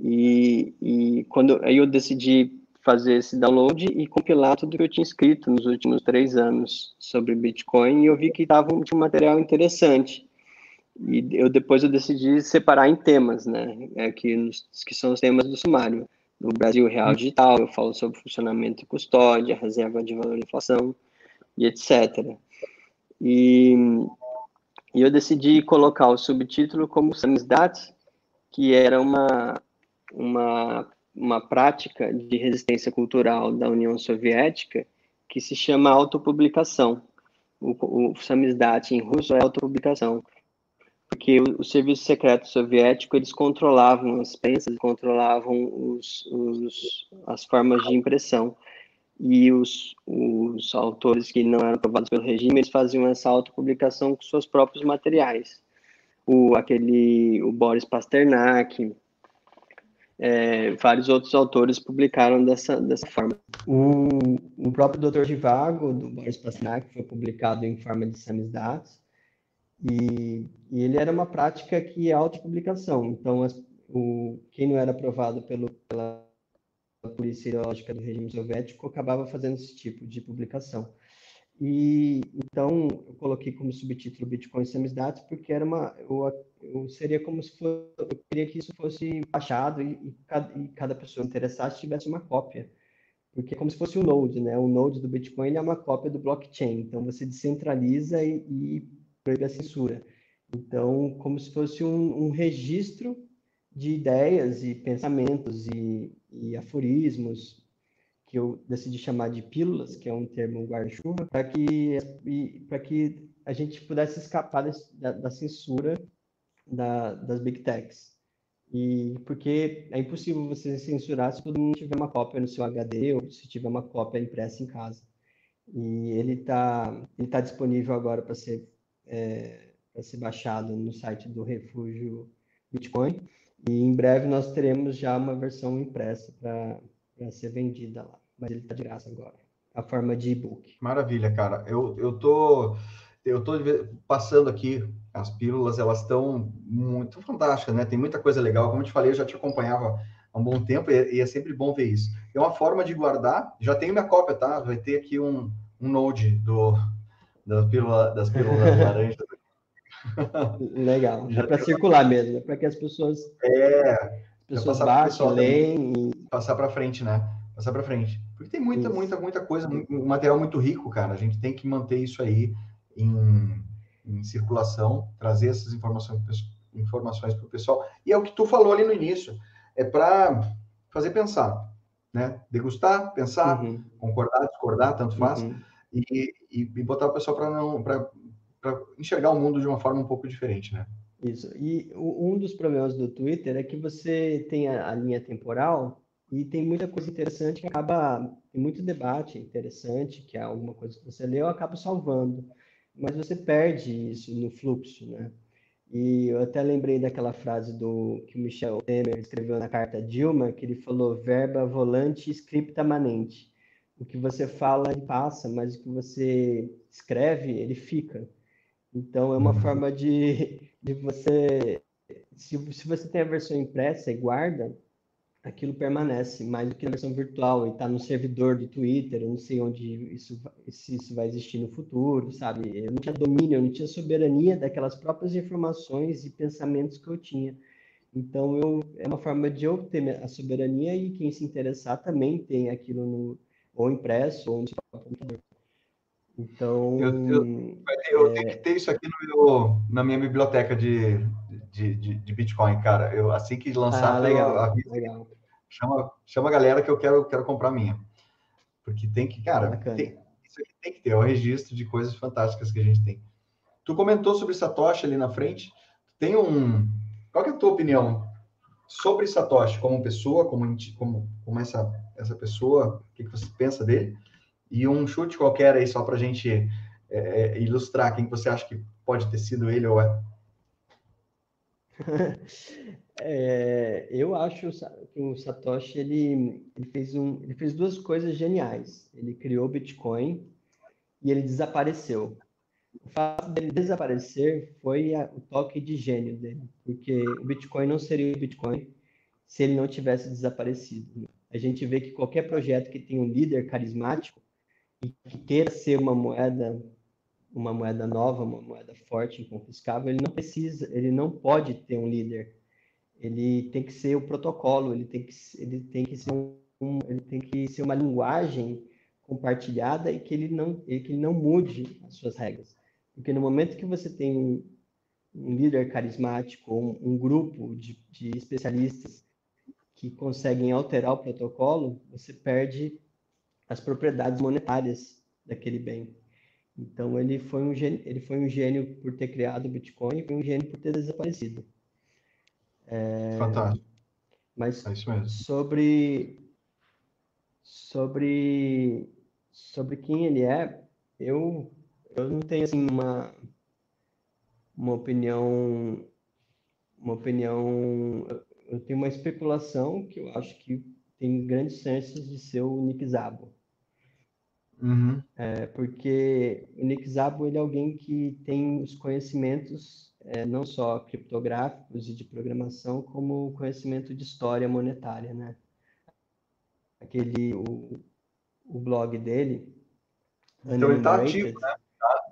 E, e quando aí eu decidi fazer esse download e compilar tudo que eu tinha escrito nos últimos três anos sobre Bitcoin, e eu vi que estava um, um material interessante. E eu depois eu decidi separar em temas, né? É, que, que são os temas do sumário. No Brasil Real Digital, eu falo sobre funcionamento e custódia, reserva de valor e inflação, e etc. E, e eu decidi colocar o subtítulo como Samizdat, que era uma, uma, uma prática de resistência cultural da União Soviética que se chama autopublicação. O, o Samizdat em russo é autopublicação porque o, o, serviço secreto soviético eles controlavam as prensas, controlavam os, os, as formas de impressão e os, os autores que não eram aprovados pelo regime eles faziam essa autopublicação com seus próprios materiais. O aquele o Boris Pasternak, é, vários outros autores publicaram dessa, dessa forma. O, o próprio Dr. Divago, do Boris Pasternak, foi publicado em forma de samizdat, e, e ele era uma prática que é autopublicação. Então, as, o, quem não era aprovado pelo, pela polícia ideológica do regime soviético acabava fazendo esse tipo de publicação. E então eu coloquei como subtítulo Bitcoin Samizdat porque era uma eu, eu, seria como se fosse eu queria que isso fosse baixado e, e, cada, e cada pessoa interessada tivesse uma cópia porque é como se fosse um node, né? O node do Bitcoin é uma cópia do blockchain. Então você descentraliza e, e proíbe a censura. Então, como se fosse um, um registro de ideias e pensamentos e, e, aforismos que eu decidi chamar de pílulas, que é um termo guarda-chuva, para que que a gente pudesse escapar da, da censura da, das big techs. E porque é impossível você censurar se todo mundo tiver uma cópia no seu HD ou se tiver uma cópia impressa em casa. E ele está ele tá disponível agora para ser é, ser baixado no site do Refúgio Bitcoin. E em breve nós teremos já uma versão impressa para ser vendida lá. Mas ele está de graça agora, a forma de e-book. Maravilha, cara. Eu, eu tô eu tô passando aqui as pílulas, elas estão muito fantásticas, né? Tem muita coisa legal. Como eu te falei, eu já te acompanhava há um bom tempo e é sempre bom ver isso. É uma forma de guardar. Já tenho minha cópia, tá? Vai ter aqui um, um node do, das pílulas, das pílulas laranjas. Legal. Já para circular mesmo, para que as pessoas. É. As pessoas baixem, leem. E... Passar para frente, né? Passar para frente. Porque tem muita, isso. muita, muita coisa, um material muito rico, cara. A gente tem que manter isso aí em, em circulação, trazer essas informações informações para o pessoal. E é o que tu falou ali no início, é para fazer pensar. né? Degustar, pensar, uhum. concordar, discordar, tanto faz, uhum. e, e, e, botar o pessoal para não para enxergar o mundo de uma forma um pouco diferente, né? Isso. E um dos problemas do Twitter é que você tem a, a linha temporal e tem muita coisa interessante que acaba tem muito debate interessante que é alguma coisa que você leu acaba salvando, mas você perde isso no fluxo, né? E eu até lembrei daquela frase do que o Michel Temer escreveu na carta Dilma, que ele falou verba volante scripta manente. O que você fala, ele passa, mas o que você escreve, ele fica. Então, é uma uhum. forma de, de você... Se, se você tem a versão impressa e guarda, aquilo permanece mais do que na versão virtual e está no servidor do Twitter, eu não sei onde isso, se isso vai existir no futuro, sabe? Eu não tinha domínio, eu não tinha soberania daquelas próprias informações e pensamentos que eu tinha. Então, eu, é uma forma de eu ter a soberania e quem se interessar também tem aquilo no, ou impresso ou no seu computador. Então. Eu, eu, eu é... tenho que ter isso aqui meu, na minha biblioteca de, de, de, de Bitcoin, cara. Eu, assim que lançar, ah, legal, eu, legal chama, chama a galera que eu quero, quero comprar minha. Porque tem que, cara, tem, isso aqui tem que ter, é o registro de coisas fantásticas que a gente tem. Tu comentou sobre Satoshi ali na frente. Tem um. Qual é a tua opinião sobre Satoshi como pessoa, como, como, como essa, essa pessoa? O que, que você pensa dele? E um chute qualquer aí, só para a gente é, é, ilustrar quem você acha que pode ter sido ele ou é. É, eu acho que o Satoshi ele, ele, fez um, ele fez duas coisas geniais. Ele criou o Bitcoin e ele desapareceu. O fato dele desaparecer foi a, o toque de gênio dele, porque o Bitcoin não seria o Bitcoin se ele não tivesse desaparecido. A gente vê que qualquer projeto que tem um líder carismático que queira ser uma moeda uma moeda nova, uma moeda forte, inconfiscável, ele não precisa, ele não pode ter um líder ele tem que ser o protocolo, ele tem que, ele tem que ser um, ele tem que ser uma linguagem compartilhada e que ele não, que ele não mude as suas regras. Porque no momento que você tem um, um líder carismático, um, um grupo de, de, especialistas que conseguem alterar o protocolo, você perde as propriedades monetárias daquele bem. Então ele foi um gênio, ele foi um gênio por ter criado o Bitcoin, e foi um gênio por ter desaparecido. É, Fantástico. Mas é sobre sobre sobre quem ele é, eu eu não tenho assim uma uma opinião uma opinião eu tenho uma especulação que eu acho que tem grandes chances de ser o Nick Zabo. Uhum. É, porque o Nick Zabo ele é alguém que tem os conhecimentos é, não só criptográficos e de programação, como conhecimento de história monetária, né? Aquele, o, o blog dele... Então ele está ativo, né?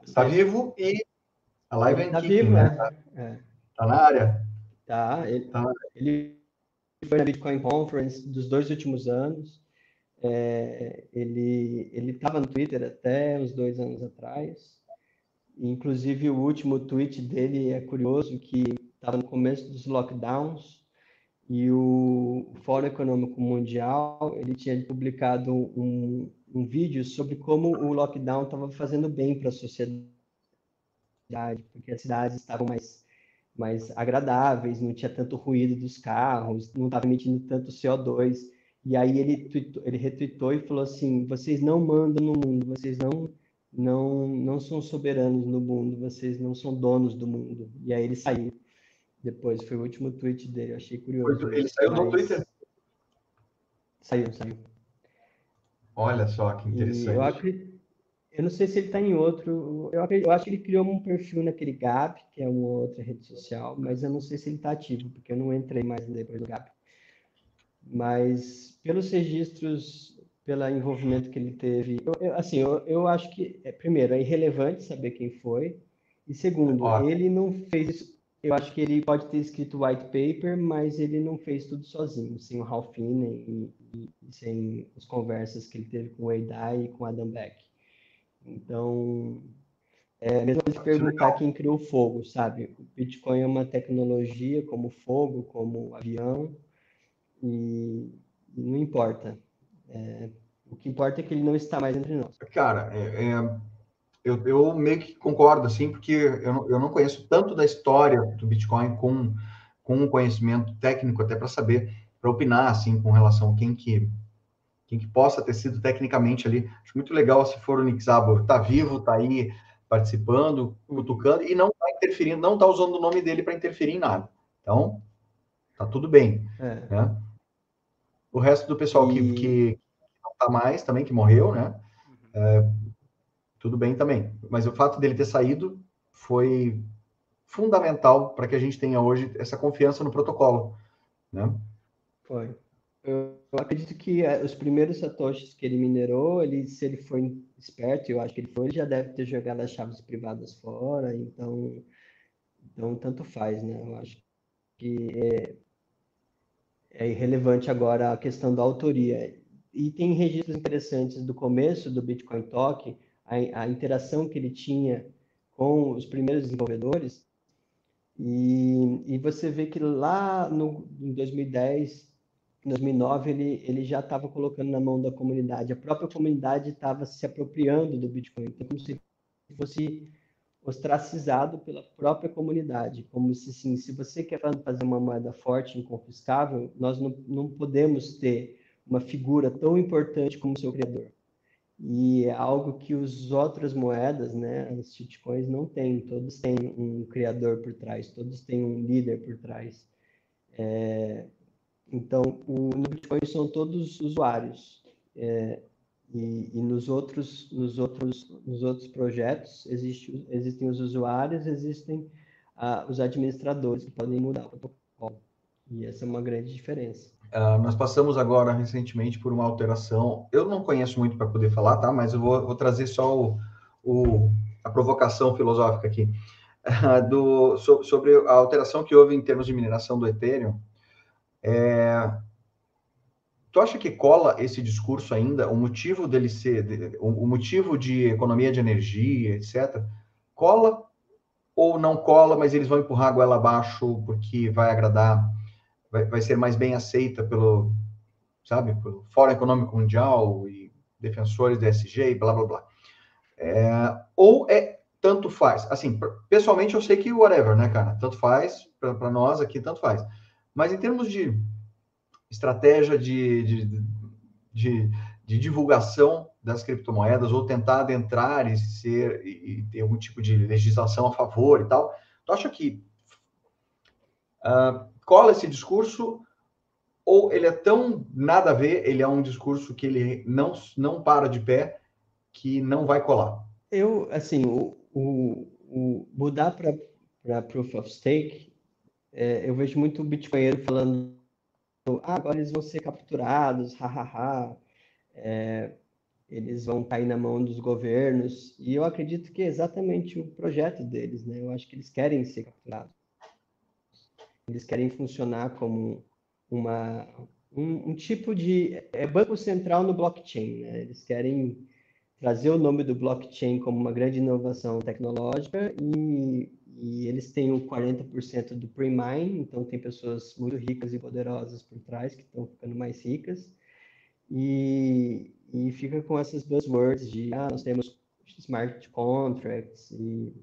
Está tá vivo e a live é Está vivo, né? Está é. tá na área. Tá, ele, tá. ele foi na Bitcoin Conference dos dois últimos anos. É, ele estava no Twitter até uns dois anos atrás. Inclusive, o último tweet dele é curioso, que estava no começo dos lockdowns, e o Fórum Econômico Mundial ele tinha publicado um, um vídeo sobre como o lockdown estava fazendo bem para a sociedade, porque as cidades estavam mais, mais agradáveis, não tinha tanto ruído dos carros, não estava emitindo tanto CO2. E aí ele, tweetou, ele retweetou e falou assim: vocês não mandam no mundo, vocês não não, não são soberanos no mundo, vocês não são donos do mundo. E aí ele saiu. Depois, foi o último tweet dele, eu achei curioso. Ele saiu no Twitter? Saiu, saiu. Olha só, que interessante. eu, acredito, eu não sei se ele está em outro. Eu, eu acho que ele criou um perfil naquele Gap, que é uma outra rede social, mas eu não sei se ele está ativo, porque eu não entrei mais depois do Gap. Mas pelos registros pelo envolvimento que ele teve. Eu, eu, assim, eu, eu acho que, é, primeiro, é irrelevante saber quem foi, e segundo, ele não fez. Eu acho que ele pode ter escrito white paper, mas ele não fez tudo sozinho, sem o Ralph Finney e, e, e, sem as conversas que ele teve com o Eidai e com Adam Beck. Então, é mesmo de perguntar quem criou o fogo, sabe? O Bitcoin é uma tecnologia como fogo, como avião, e, não importa É, o que importa é que ele não está mais entre nós. Cara, é, é, eu, eu, meio que concordo, assim, porque eu não, eu não conheço tanto da história do Bitcoin com, com um conhecimento técnico até para saber, para opinar, assim, com relação a quem que, quem que possa ter sido tecnicamente ali. Acho muito legal se for o Nick Szabo, tá vivo, tá aí participando, cutucando, e não tá interferindo, não tá usando o nome dele para interferir em nada. Então, tá tudo bem. É. Né? O resto do pessoal e... que, que não tá mais também, que morreu, né? Uhum. É, tudo bem também. Mas o fato dele ter saído foi fundamental para que a gente tenha hoje essa confiança no protocolo, né? Foi. Eu, acredito que é, os primeiros satoshis que ele minerou, ele, se ele foi esperto, eu acho que ele foi, ele já deve ter jogado as chaves privadas fora, então, então tanto faz, né? Eu acho que é, é irrelevante agora a questão da autoria. E tem registros interessantes do começo do Bitcoin Talk, a, a interação que ele tinha com os primeiros desenvolvedores, e, e você vê que lá no, em 2010 em 2009 ele, ele já estava colocando na mão da comunidade. A própria comunidade estava se apropriando do Bitcoin, então, como se fosse ostracizado pela própria comunidade, como se sim, se você quer fazer uma moeda forte, inconfiscável, nós não, não podemos ter uma figura tão importante como seu criador. E é algo que as outras moedas, né, as shitcoins não têm. Todos têm um criador por trás, todos têm um líder por trás. É, então, o, no Bitcoin são todos usuários. É, e, e, nos outros, nos outros, nos outros projetos existe, existem os usuários, existem ah, os administradores que podem mudar o protocolo. E essa é uma grande diferença. Uh, nós passamos agora recentemente por uma alteração. Eu não conheço muito para poder falar, tá? Mas eu vou, vou trazer só o, o, a provocação filosófica aqui uh, do, so, sobre a alteração que houve em termos de mineração do Ethereum é, tu acha que cola esse discurso ainda, o motivo dele ser, o motivo de economia de energia, etc., cola ou não cola, mas eles vão empurrar a goela abaixo porque vai agradar, vai, vai ser mais bem aceita pelo, sabe, pelo Fórum Econômico Mundial e defensores da SG e blá, blá, blá. É, ou é tanto faz? Assim, pessoalmente eu sei que whatever, né, cara? Tanto faz, para nós aqui, tanto faz. Mas em termos de estratégia de, de, de, de divulgação das criptomoedas ou tentar adentrar e ser e ter algum tipo de legislação a favor e tal, tu acha que uh, cola esse discurso ou ele é tão nada a ver, ele é um discurso que ele não, não para de pé, que não vai colar? Eu, assim, o, o, o mudar para Proof of Stake é, eu vejo muito bitcoinheiro falando, ah, agora eles vão ser capturados, hahaha, é, eles vão cair na mão dos governos, e eu acredito que é exatamente o projeto deles, né? Eu acho que eles querem ser capturados. Eles querem funcionar como uma, um, um tipo de é banco central no blockchain, né? Eles querem trazer o nome do blockchain como uma grande inovação tecnológica e e eles têm o 40% do pre-mine, então tem pessoas muito ricas e poderosas por trás que estão ficando mais ricas, e, e fica com essas buzzwords de, ah, nós temos smart contracts, e,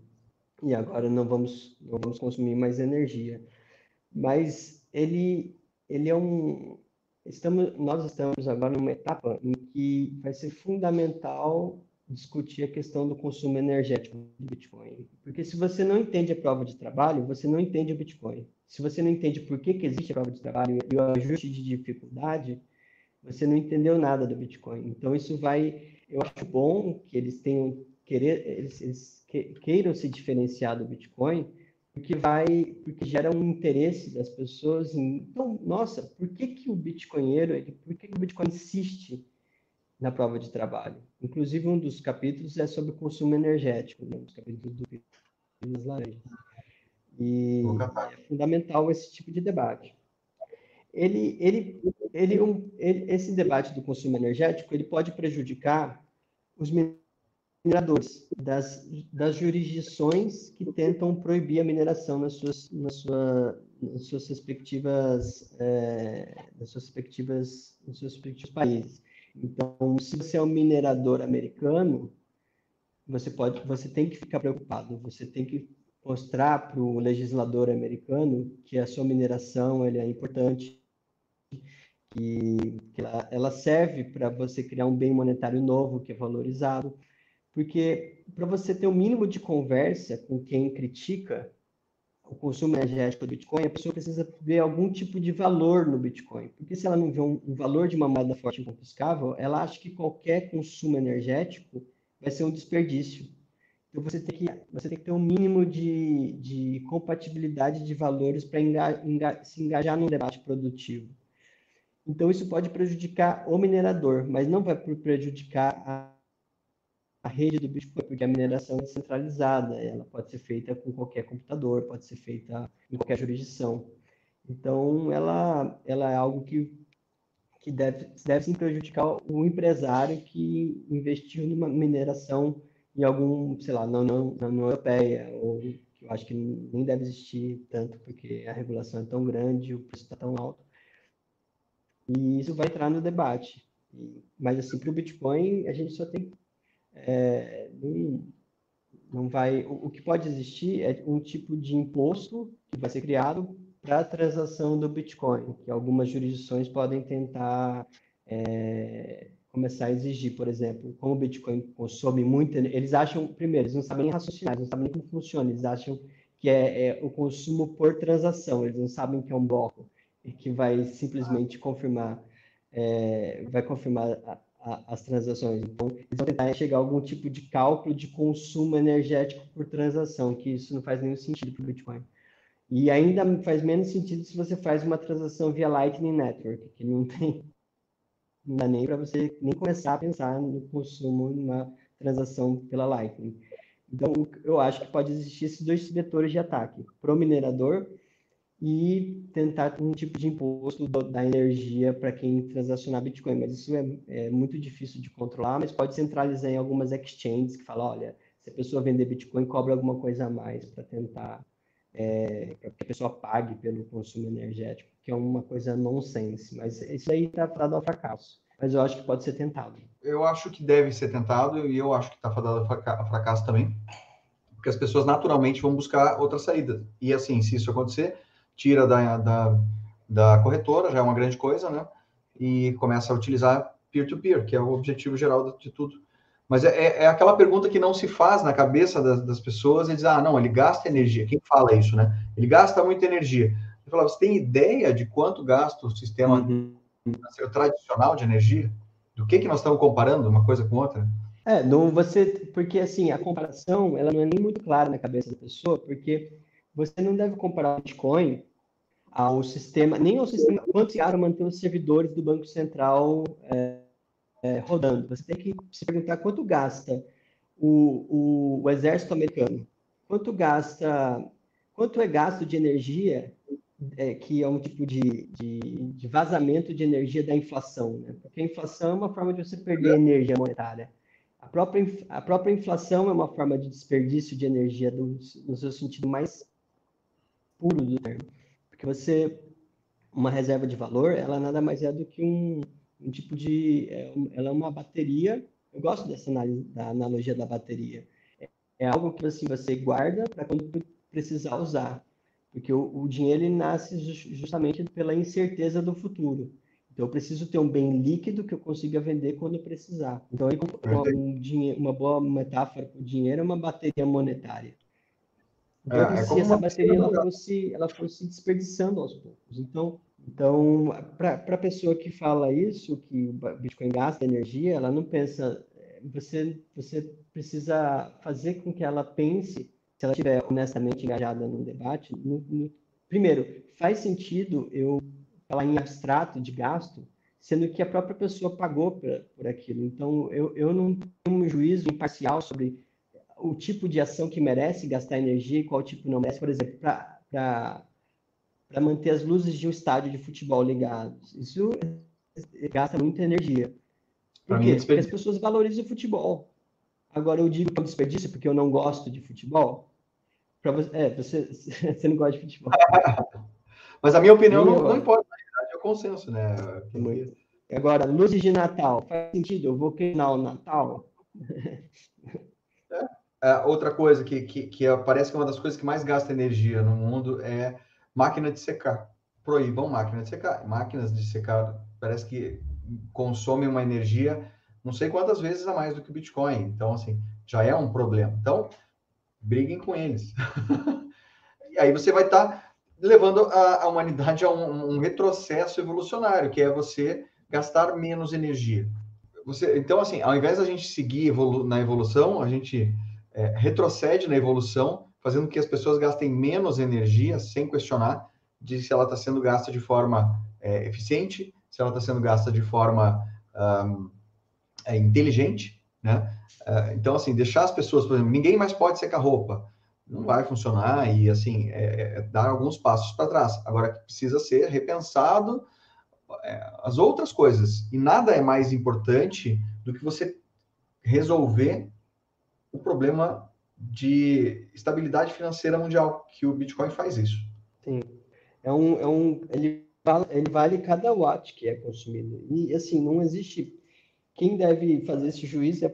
e agora não vamos, não vamos consumir mais energia. Mas ele, ele é um... Estamos, nós estamos agora numa etapa em que vai ser fundamental discutir a questão do consumo energético do Bitcoin. Porque se você não entende a prova de trabalho, você não entende o Bitcoin. Se você não entende por que, que existe a prova de trabalho e o ajuste de dificuldade, você não entendeu nada do Bitcoin. Então, isso vai. Eu acho bom que eles tenham. Querer, eles, eles queiram se diferenciar do Bitcoin, porque vai. Porque gera um interesse das pessoas em. Então, nossa, por que, que o Bitcoinheiro. Por que, que o Bitcoin insiste na prova de trabalho. Inclusive, um dos capítulos é sobre consumo energético, né? os capítulos do Pílulas Laranjas. E é fundamental esse tipo de debate. Ele, ele, ele, um, ele, esse debate do consumo energético ele pode prejudicar os mineradores das, das jurisdições que tentam proibir a mineração nas suas, nas sua, nas suas respectivas, é, nas suas respectivas, nos seus respectivos países. Então, se você é um minerador americano, você pode, você tem que ficar preocupado, você tem que mostrar para o legislador americano que a sua mineração é importante, que, que ela, ela serve para você criar um bem monetário novo que é valorizado, porque para você ter o um mínimo de conversa com quem critica o consumo energético do Bitcoin, a pessoa precisa ver algum tipo de valor no Bitcoin. Porque se ela não vê um, um valor de uma moeda forte inconfiscável, ela acha que qualquer consumo energético vai ser um desperdício. Então você tem que, você tem que ter um mínimo de, de compatibilidade de valores para enga, enga, se engajar num debate produtivo. Então isso pode prejudicar o minerador, mas não vai prejudicar a a rede do Bitcoin, porque a mineração é centralizada, ela pode ser feita com qualquer computador, pode ser feita em qualquer jurisdição. Então, ela, ela é algo que, que deve, deve prejudicar o empresário que investiu numa mineração em algum, sei lá, na União, na União Europeia, ou que eu acho que nem deve existir tanto, porque a regulação é tão grande, o preço está tão alto. E isso vai entrar no debate. Mas, assim, para o Bitcoin, a gente só tem é, não, vai. O, o, que pode existir é um tipo de imposto que vai ser criado para a transação do Bitcoin, que algumas jurisdições podem tentar é, começar a exigir, por exemplo, como o Bitcoin consome muito, eles acham, primeiro, eles não sabem nem raciocinar, eles não sabem nem como funciona, eles acham que é, é o consumo por transação, eles não sabem que é um bloco e que vai simplesmente confirmar, é, vai confirmar a, as transações. Então, eles vão tentar chegar a algum tipo de cálculo de consumo energético por transação, que isso não faz nenhum sentido para o Bitcoin. E ainda faz menos sentido se você faz uma transação via Lightning Network, que não tem não dá nem para você nem começar a pensar no consumo numa transação pela Lightning. Então, eu acho que pode existir esses dois vetores de ataque, para o minerador e tentar um tipo de imposto da energia para quem transacionar Bitcoin. Mas isso é, é, muito difícil de controlar, mas pode centralizar em algumas exchanges que falam, olha, se a pessoa vender Bitcoin, cobra alguma coisa a mais para tentar é, que a pessoa pague pelo consumo energético, que é uma coisa nonsense. Mas isso aí está fadado ao fracasso. Mas eu acho que pode ser tentado. Eu acho que deve ser tentado e eu acho que está fadado ao fracasso também, porque as pessoas naturalmente vão buscar outra saída. E assim, se isso acontecer, tira da, da, da corretora, já é uma grande coisa, né? E começa a utilizar peer-to-peer, -peer, que é o objetivo geral de tudo. Mas é, é, é aquela pergunta que não se faz na cabeça das, das, pessoas e diz, ah, não, ele gasta energia. Quem fala isso, né? Ele gasta muita energia. Eu falava, você tem ideia de quanto gasta o sistema uhum. tradicional de energia? Do que, que nós estamos comparando uma coisa com outra? É, não você, porque assim, a comparação, ela não é nem muito clara na cabeça da pessoa, porque você não deve comparar o Bitcoin ao sistema, nem ao sistema quanto se manter os servidores do Banco Central é, é, rodando. Você tem que se perguntar quanto gasta o, o, o, exército americano, quanto gasta, quanto é gasto de energia, é, que é um tipo de, de, de, vazamento de energia da inflação, né? Porque a inflação é uma forma de você perder energia monetária. A própria, a própria inflação é uma forma de desperdício de energia do, no seu sentido mais puro do termo. Porque você, uma reserva de valor, ela nada mais é do que um, um tipo de. É, ela é uma bateria. Eu gosto dessa análise, da analogia da bateria. É, é algo que assim, você guarda para quando precisar usar. Porque o, o dinheiro nasce justamente pela incerteza do futuro. Então, eu preciso ter um bem líquido que eu consiga vender quando eu precisar. Então, uma, um dinheiro, uma boa metáfora para o dinheiro é uma bateria monetária. Então, é, é se essa bateria ela fosse, ela fosse desperdiçando aos poucos. Então, então para a pessoa que fala isso, que o Bitcoin gasta energia, ela não pensa. Você, você precisa fazer com que ela pense, se ela estiver honestamente engajada no debate, no, no, primeiro, faz sentido eu falar em abstrato de gasto, sendo que a própria pessoa pagou por, por aquilo. Então, eu, eu não tenho um juízo imparcial sobre o tipo de ação que merece gastar energia e qual tipo não merece. Por exemplo, para manter as luzes de um estádio de futebol ligados. Isso gasta muita energia. Por quê? Porque as pessoas valorizam o futebol. Agora, eu digo que é um desperdício porque eu não gosto de futebol. Você, é, você, você não gosta de futebol. Mas a minha opinião não, não importa, na verdade, é o consenso, né? Agora, luzes de Natal, faz sentido? Eu vou queimar o Natal? É. Outra coisa que, que, que parece que é uma das coisas que mais gasta energia no mundo é máquina de secar. Proíbam máquina de secar. Máquinas de secar parece que consomem uma energia não sei quantas vezes a mais do que o Bitcoin. Então, assim, já é um problema. Então, briguem com eles. e aí você vai estar tá levando a, a, humanidade a um, um, retrocesso evolucionário, que é você gastar menos energia. Você, então, assim, ao invés da gente seguir evolu na evolução, a gente é, retrocede na evolução, fazendo com que as pessoas gastem menos energia, sem questionar de se ela está sendo gasta de forma é, eficiente, se ela está sendo gasta de forma um, é, inteligente, né? Uh, então, assim, deixar as pessoas, por exemplo, ninguém mais pode secar roupa, não vai funcionar e, assim, é, é dar alguns passos para trás. Agora, precisa ser repensado é, as outras coisas. E nada é mais importante do que você resolver o problema de estabilidade financeira mundial, que o Bitcoin faz isso. Sim. É um, é um, ele, vale, ele vale cada watt que é consumido. E, assim, não existe... Quem deve fazer esse juízo é,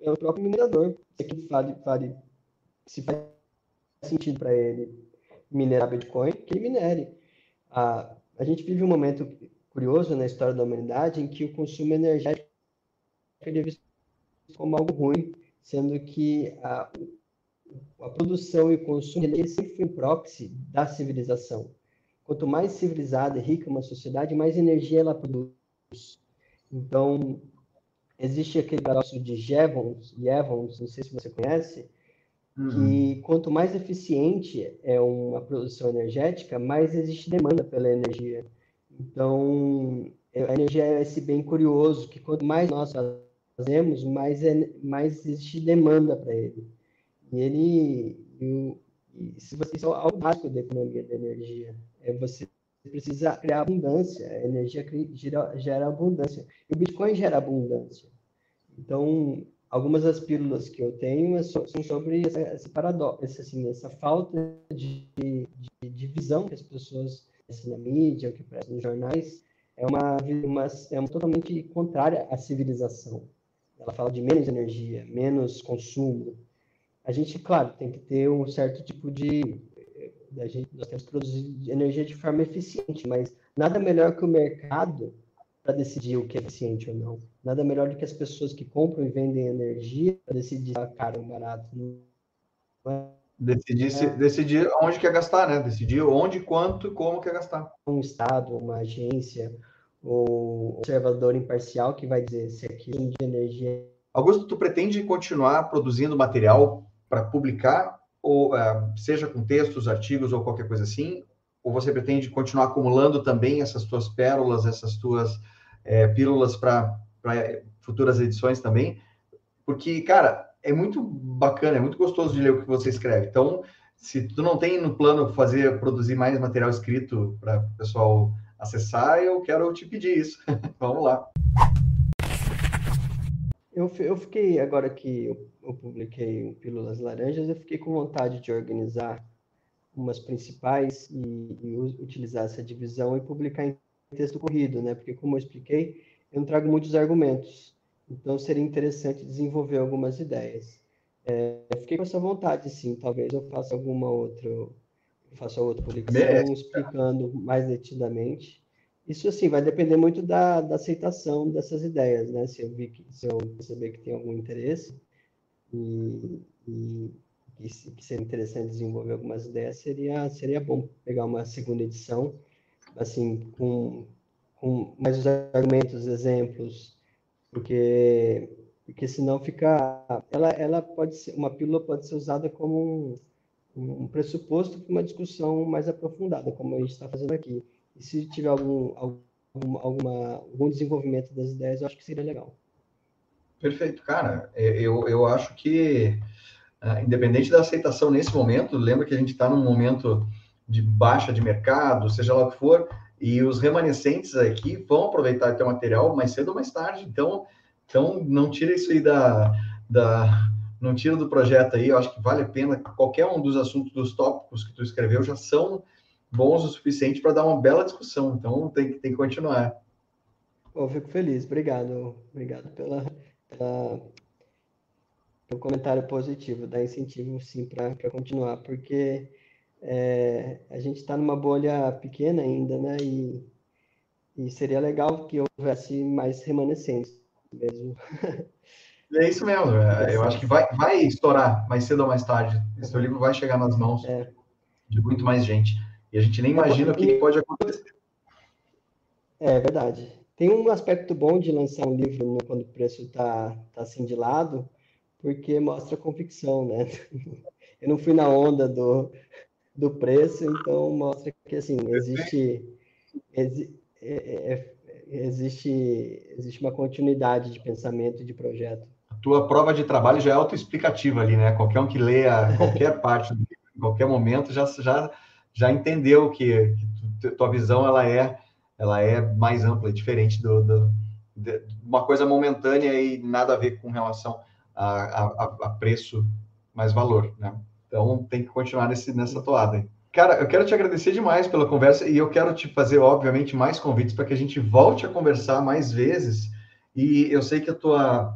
é o próprio minerador. Se vale, vale, se faz sentido para ele minerar Bitcoin, que ele minere. A, a gente vive um momento curioso na história da humanidade em que o consumo energético é visto como algo ruim, sendo que a, a produção e o consumo ele sempre foi um proxy da civilização. Quanto mais civilizada e rica uma sociedade, mais energia ela produz. Então, existe aquele negócio de Jevons, Jevons, não sei se você conhece, uhum. que quanto mais eficiente é uma produção energética, mais existe demanda pela energia. Então, é, a energia é esse bem curioso, que quanto mais nós fazemos, mais, é, mais existe demanda para ele. E ele, e, se você, isso é algo básico da economia da energia, é você precisa criar abundância, a energia gera, gera abundância. E o Bitcoin gera abundância. Então, algumas das pílulas que eu tenho são sobre esse paradoxo, assim, essa falta de, de, de visão que as pessoas na mídia, o que aparece nos jornais, é uma, uma, é uma totalmente contrária à civilização. Ela fala de menos energia, menos consumo. A gente, claro, tem que ter um certo tipo de. A gente, nós temos que produzir energia de forma eficiente, mas nada melhor que o mercado para decidir o que é eficiente ou não. Nada melhor do que as pessoas que compram e vendem energia para decidir se é caro ou barato. É Decidir, é. decidir onde quer gastar, né? Decidir onde, quanto e como quer gastar. Um Estado, uma agência, um observador imparcial que vai dizer se aquilo de energia. Augusto, tu pretende continuar produzindo material para publicar, ou uh, seja com textos, artigos ou qualquer coisa assim? Ou você pretende continuar acumulando também essas tuas pérolas, essas tuas é, pílulas para futuras edições também? Porque, cara, é muito bacana, é muito gostoso de ler o que você escreve. Então, se tu não tem no plano fazer, produzir mais material escrito para o pessoal acessar, eu quero te pedir isso. Vamos lá. Eu, eu fiquei, agora que eu, eu publiquei o Pílulas Laranjas, eu fiquei com vontade de organizar umas principais e, e, utilizar essa divisão e publicar em texto corrido, né? Porque, como eu expliquei, eu não trago muitos argumentos. Então, seria interessante desenvolver algumas ideias. É, fiquei com essa vontade, sim. Talvez eu faça alguma outra, faça outra publicação explicando mais detidamente. Isso, assim, vai depender muito da, da aceitação dessas ideias, né? Se eu, vi que, se eu perceber que tem algum interesse e, e, e que seria interessante desenvolver algumas ideias, seria, seria bom pegar uma segunda edição, assim, com, com mais os argumentos, exemplos, porque porque senão fica ela ela pode ser uma pílula pode ser usada como um, um pressuposto para uma discussão mais aprofundada como a gente está fazendo aqui. E se tiver algum algum alguma, algum desenvolvimento das ideias eu acho que seria legal. Perfeito cara. É, eu, eu acho que ah, independente da aceitação nesse momento lembra que a gente está num momento de baixa de mercado seja lá o que for e os remanescentes aqui vão aproveitar teu material mais cedo ou mais tarde. Então, então não tira isso aí da, da não tira do projeto aí. Eu acho que vale a pena. Qualquer um dos assuntos, dos tópicos que tu escreveu já são bons o suficiente para dar uma bela discussão. Então tem, tem que continuar. Eu fico feliz, obrigado, obrigado pela, pela pelo comentário positivo, dá incentivo sim para continuar, porque é, a gente está numa bolha pequena ainda, né? E, e seria legal que houvesse mais remanescentes mesmo. É isso mesmo, é, eu acho que vai, vai estourar mais cedo ou mais tarde. Esse livro vai chegar nas mãos é. de muito mais gente. E a gente nem imagina o que pode acontecer. É verdade. Tem um aspecto bom de lançar um livro quando o preço está tá assim de lado, porque mostra convicção, né? Eu não fui na onda do, do preço, então mostra que assim existe exi, é, é, é, existe existe uma continuidade de pensamento e de projeto. Tua prova de trabalho já é autoexplicativa ali, né? Qualquer um que leia qualquer parte em qualquer momento já já já entendeu que, que tua visão ela é ela é mais ampla, diferente do, do de uma coisa momentânea e nada a ver com relação a, a, a preço mais valor, né? Então tem que continuar nesse, nessa toada. Cara, eu quero te agradecer demais pela conversa e eu quero te fazer, obviamente, mais convites para que a gente volte a conversar mais vezes. E eu sei que a tua,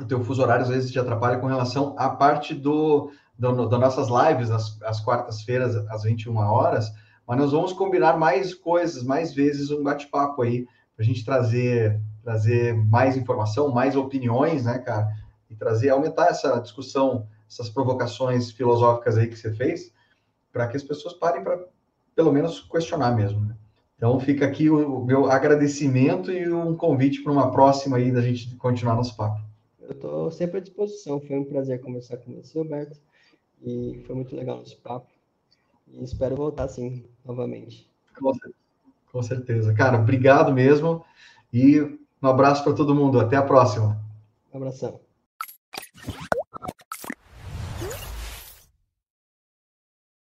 o teu fuso horário às vezes te atrapalha com relação à parte do, das nossas lives, às, às quartas-feiras, às 21 horas, mas nós vamos combinar mais coisas, mais vezes um bate-papo aí, para a gente trazer, trazer mais informação, mais opiniões, né, cara? E trazer, aumentar essa discussão essas provocações filosóficas aí que você fez, para que as pessoas parem para, pelo menos, questionar mesmo. Né? Então, fica aqui o meu agradecimento e um convite para uma próxima aí da gente continuar nosso papo. Eu estou sempre à disposição. Foi um prazer conversar com você, Roberto. E foi muito legal nosso papo. E espero voltar, sim, novamente. Com certeza. Com certeza. Cara, obrigado mesmo. E um abraço para todo mundo. Até a próxima. Um abração.